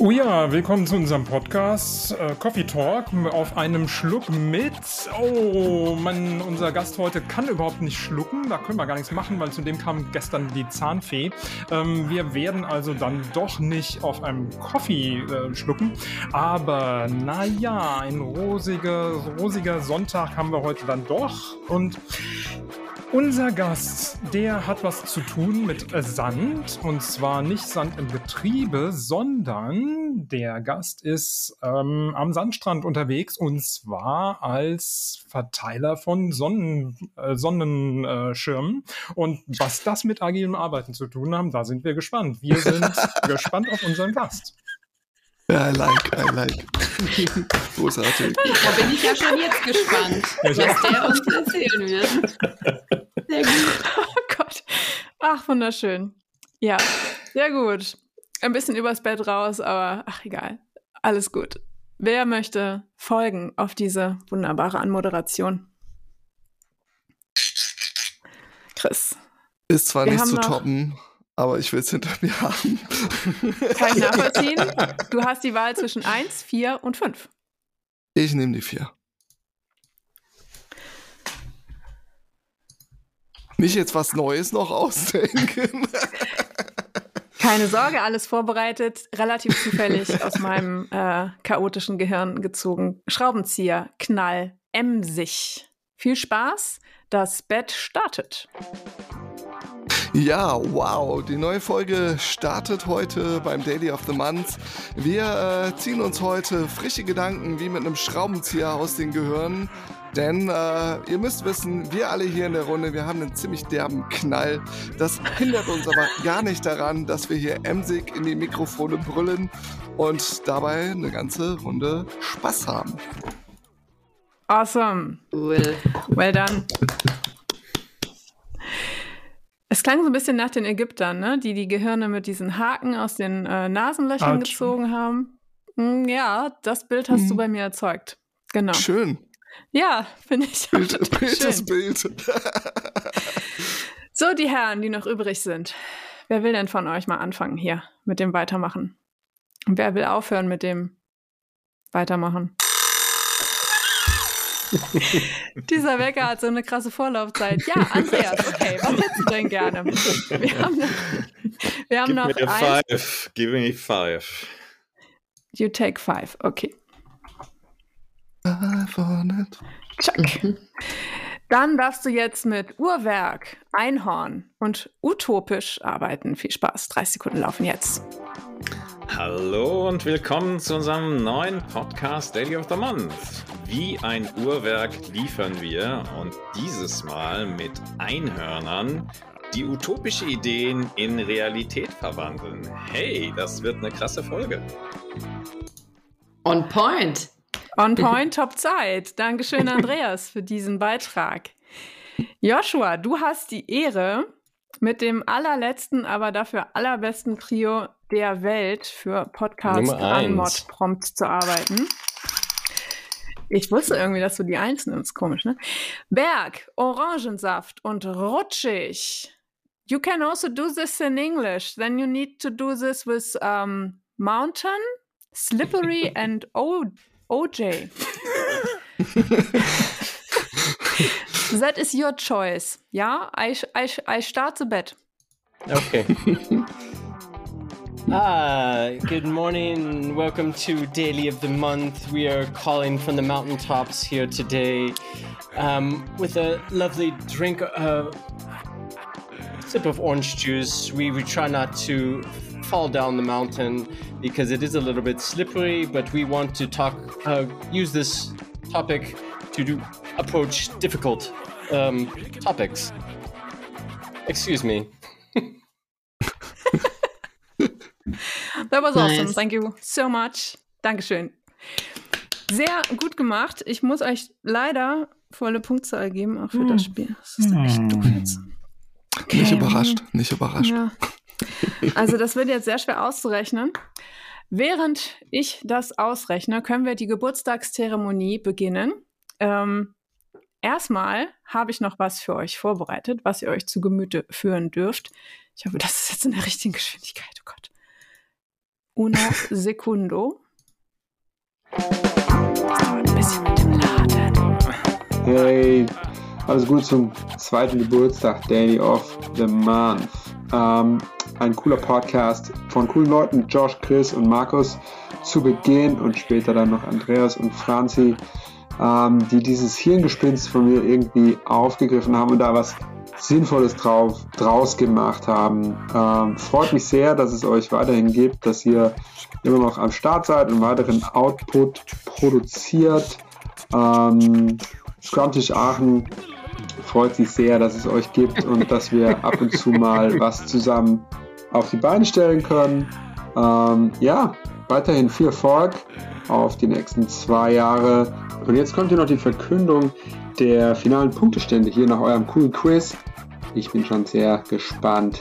Oh ja, willkommen zu unserem Podcast äh, Coffee Talk auf einem Schluck mit. Oh, Mann, unser Gast heute kann überhaupt nicht schlucken. Da können wir gar nichts machen, weil zudem kam gestern die Zahnfee. Ähm, wir werden also dann doch nicht auf einem Coffee äh, schlucken. Aber naja, ein rosiger, rosiger Sonntag haben wir heute dann doch. Und unser Gast, der hat was zu tun mit Sand und zwar nicht Sand im Betriebe, sondern der Gast ist ähm, am Sandstrand unterwegs und zwar als Verteiler von Sonnen, äh, Sonnenschirmen. Und was das mit agilem Arbeiten zu tun haben, da sind wir gespannt. Wir sind gespannt auf unseren Gast. I like, I like. Großartig. Da bin ich ja schon jetzt gespannt, was der uns erzählen wird. Sehr gut. Oh Gott. Ach, wunderschön. Ja, sehr gut. Ein bisschen übers Bett raus, aber ach, egal. Alles gut. Wer möchte folgen auf diese wunderbare Anmoderation? Chris. Ist zwar nicht zu toppen, aber ich will es hinter mir haben. Kann ich nachvollziehen? Du hast die Wahl zwischen 1, 4 und 5. Ich nehme die 4. Nicht jetzt was Neues noch ausdenken. Keine Sorge, alles vorbereitet, relativ zufällig aus meinem äh, chaotischen Gehirn gezogen. Schraubenzieher, Knall, emsig. Viel Spaß, das Bett startet. Ja, wow, die neue Folge startet heute beim Daily of the Month. Wir äh, ziehen uns heute frische Gedanken wie mit einem Schraubenzieher aus den Gehirnen. Denn äh, ihr müsst wissen, wir alle hier in der Runde, wir haben einen ziemlich derben Knall. Das hindert uns aber gar nicht daran, dass wir hier emsig in die Mikrofone brüllen und dabei eine ganze Runde Spaß haben. Awesome. Cool. Well done. Es klang so ein bisschen nach den Ägyptern, ne? die die Gehirne mit diesen Haken aus den äh, Nasenlöchern Ouch. gezogen haben. Hm, ja, das Bild hast hm. du bei mir erzeugt. Genau. Schön. Ja, finde ich Bild, Bild schön. Bild. so, die Herren, die noch übrig sind. Wer will denn von euch mal anfangen hier mit dem Weitermachen? Und wer will aufhören mit dem Weitermachen? Dieser Wecker hat so eine krasse Vorlaufzeit. Ja, Andreas, okay, was hättest du denn gerne? Wir haben, noch, Wir haben Give noch me a eins. five. Give me five. You take five. Okay. Five on it. Chuck. Dann darfst du jetzt mit Uhrwerk, Einhorn und utopisch arbeiten. Viel Spaß. 30 Sekunden laufen jetzt. Hallo und willkommen zu unserem neuen Podcast Daily of the Month. Wie ein Uhrwerk liefern wir und dieses Mal mit Einhörnern, die utopische Ideen in Realität verwandeln. Hey, das wird eine krasse Folge. On point. On point, top Zeit. Dankeschön, Andreas, für diesen Beitrag. Joshua, du hast die Ehre, mit dem allerletzten, aber dafür allerbesten Trio der Welt für Podcast eins. Anmod Prompt zu arbeiten. Ich wusste irgendwie, dass du die Eins nimmst. Komisch, ne? Berg, Orangensaft und rutschig. You can also do this in English. Then you need to do this with um, mountain, slippery and o OJ. That is your choice. Ja, I, I, I start the bet. Okay. ah, good morning. Welcome to Daily of the Month. We are calling from the mountaintops here today um, with a lovely drink, uh, sip of orange juice. We, we try not to fall down the mountain because it is a little bit slippery, but we want to talk, uh, use this topic to do, approach difficult um, topics. Excuse me. That was awesome. Nice. Thank you so much. Dankeschön. Sehr gut gemacht. Ich muss euch leider volle Punktzahl geben, auch für das Spiel. Das ist echt doof jetzt. Nicht Okay. überrascht, nicht überrascht. Ja. Also das wird jetzt sehr schwer auszurechnen. Während ich das ausrechne, können wir die Geburtstagszeremonie beginnen. Ähm, erstmal habe ich noch was für euch vorbereitet, was ihr euch zu Gemüte führen dürft. Ich hoffe, das ist jetzt in der richtigen Geschwindigkeit. Oh Gott. Uno secundo. Ein bisschen mit dem Laden. Hey, alles gut zum zweiten Geburtstag, Daily of the Month. Ähm, ein cooler Podcast von coolen Leuten, Josh, Chris und Markus zu Beginn und später dann noch Andreas und Franzi, ähm, die dieses Hirngespinst von mir irgendwie aufgegriffen haben und da was Sinnvolles drauf, draus gemacht haben. Ähm, freut mich sehr, dass es euch weiterhin gibt, dass ihr immer noch am Start seid und weiteren Output produziert. Ähm, Scrumptisch Aachen freut sich sehr, dass es euch gibt und dass wir ab und zu mal was zusammen auf die Beine stellen können. Ähm, ja, weiterhin viel Erfolg auf die nächsten zwei Jahre. Und jetzt kommt hier noch die Verkündung der finalen Punktestände hier nach eurem coolen Quiz. Ich bin schon sehr gespannt.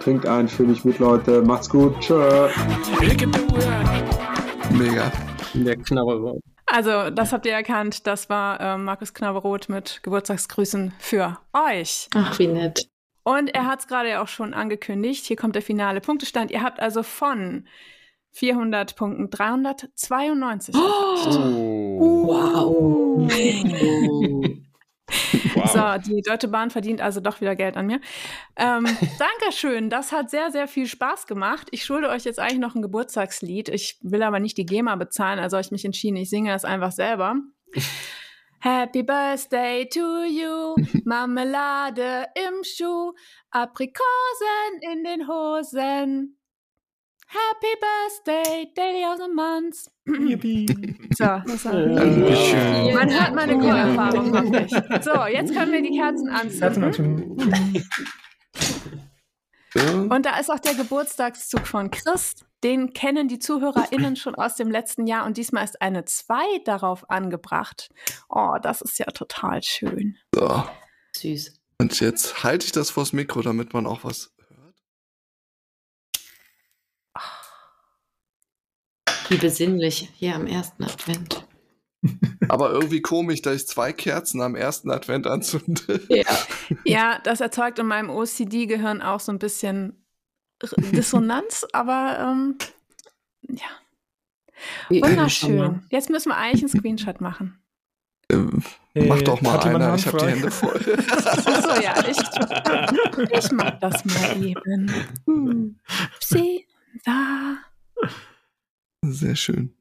Trinkt ein für mich mit, Leute. Macht's gut. Tschö. Mega. Der Knabberwort. Also, das habt ihr erkannt. Das war ähm, Markus Knabberoth mit Geburtstagsgrüßen für euch. Ach, wie nett. Und er hat es gerade ja auch schon angekündigt. Hier kommt der finale Punktestand. Ihr habt also von 400 Punkten 392. Oh. Wow. Wow. So, die Deutsche Bahn verdient also doch wieder Geld an mir. Ähm, Dankeschön, das hat sehr, sehr viel Spaß gemacht. Ich schulde euch jetzt eigentlich noch ein Geburtstagslied. Ich will aber nicht die GEMA bezahlen, also habe ich mich entschieden, ich singe das einfach selber. Happy Birthday to you, Marmelade im Schuh, Aprikosen in den Hosen. Happy Birthday, Daily of the Month. So, das war Dankeschön. man hört meine Chorerfahrung noch nicht. So, jetzt können wir die Kerzen anzünden. Und da ist auch der Geburtstagszug von Chris. Den kennen die ZuhörerInnen schon aus dem letzten Jahr und diesmal ist eine 2 darauf angebracht. Oh, das ist ja total schön. So. Süß. Und jetzt halte ich das vors Mikro, damit man auch was Wie besinnlich hier am ersten Advent. Aber irgendwie komisch, dass ich zwei Kerzen am ersten Advent anzünde. Ja. Ja, das erzeugt in meinem OCD-Gehirn auch so ein bisschen Dissonanz, aber ähm, ja, Wie wunderschön. Jetzt müssen wir eigentlich einen Screenshot machen. Ähm, mach doch mal einer, ich habe die Hände voll. Achso, ja, ich, ich mach das mal eben. Hm. Sie da. Sehr schön.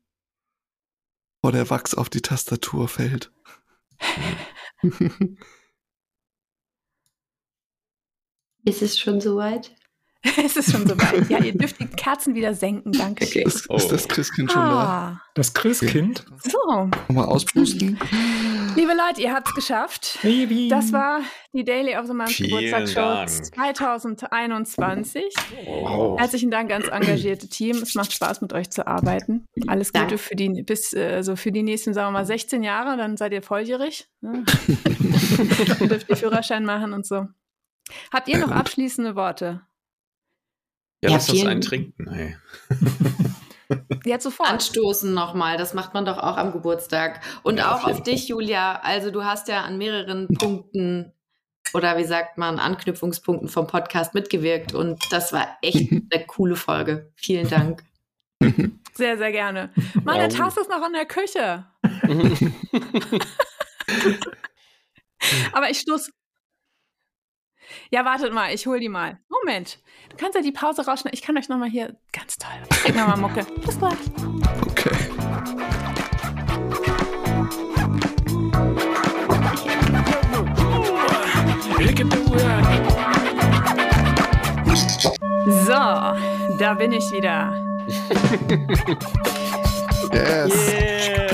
Boah, der Wachs auf die Tastatur fällt. Ist es schon soweit? es ist schon soweit. Ja, ihr dürft die Kerzen wieder senken. Danke. Okay. Ist, ist das Christkind schon da? Ah, Das Christkind? so. Nochmal auspusten. Liebe Leute, ihr habt es geschafft. Baby. Das war die Daily of the Month Geburtstagsshow Dank. 2021. Wow. Herzlichen Dank ans engagierte Team. Es macht Spaß, mit euch zu arbeiten. Alles Gute Danke. für die, bis, also für die nächsten, sagen wir mal, 16 Jahre, dann seid ihr volljährig. Ne? Dürft ihr Führerschein machen und so. Habt ihr noch abschließende Worte? Ja, Ja, lass uns einen trinken. Hey. Jetzt sofort. Anstoßen nochmal, das macht man doch auch am Geburtstag. Und Ja, auch auf auf dich, Julia. Also du hast ja an mehreren Punkten oder wie sagt man, Anknüpfungspunkten vom Podcast mitgewirkt und das war echt eine coole Folge. Vielen Dank. Sehr, sehr gerne. Meine. Tasse ist noch in der Küche. Aber ich stoß. Ja, wartet mal, ich hol die mal. Moment. Du kannst ja die Pause rausschneiden. Ich kann euch nochmal hier. Ganz toll. Krieg mal Mucke. Bis gleich. Okay. So, da bin ich wieder. Yes. Yeah.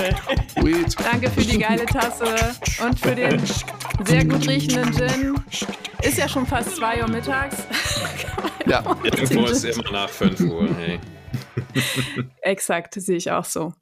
Sweet. Danke für die geile Tasse und für den sehr gut riechenden Gin. Ist ja schon fast 2 Uhr mittags. Ja. Irgendwo ist immer nach 5 Uhr. Hey. Exakt, sehe ich auch so.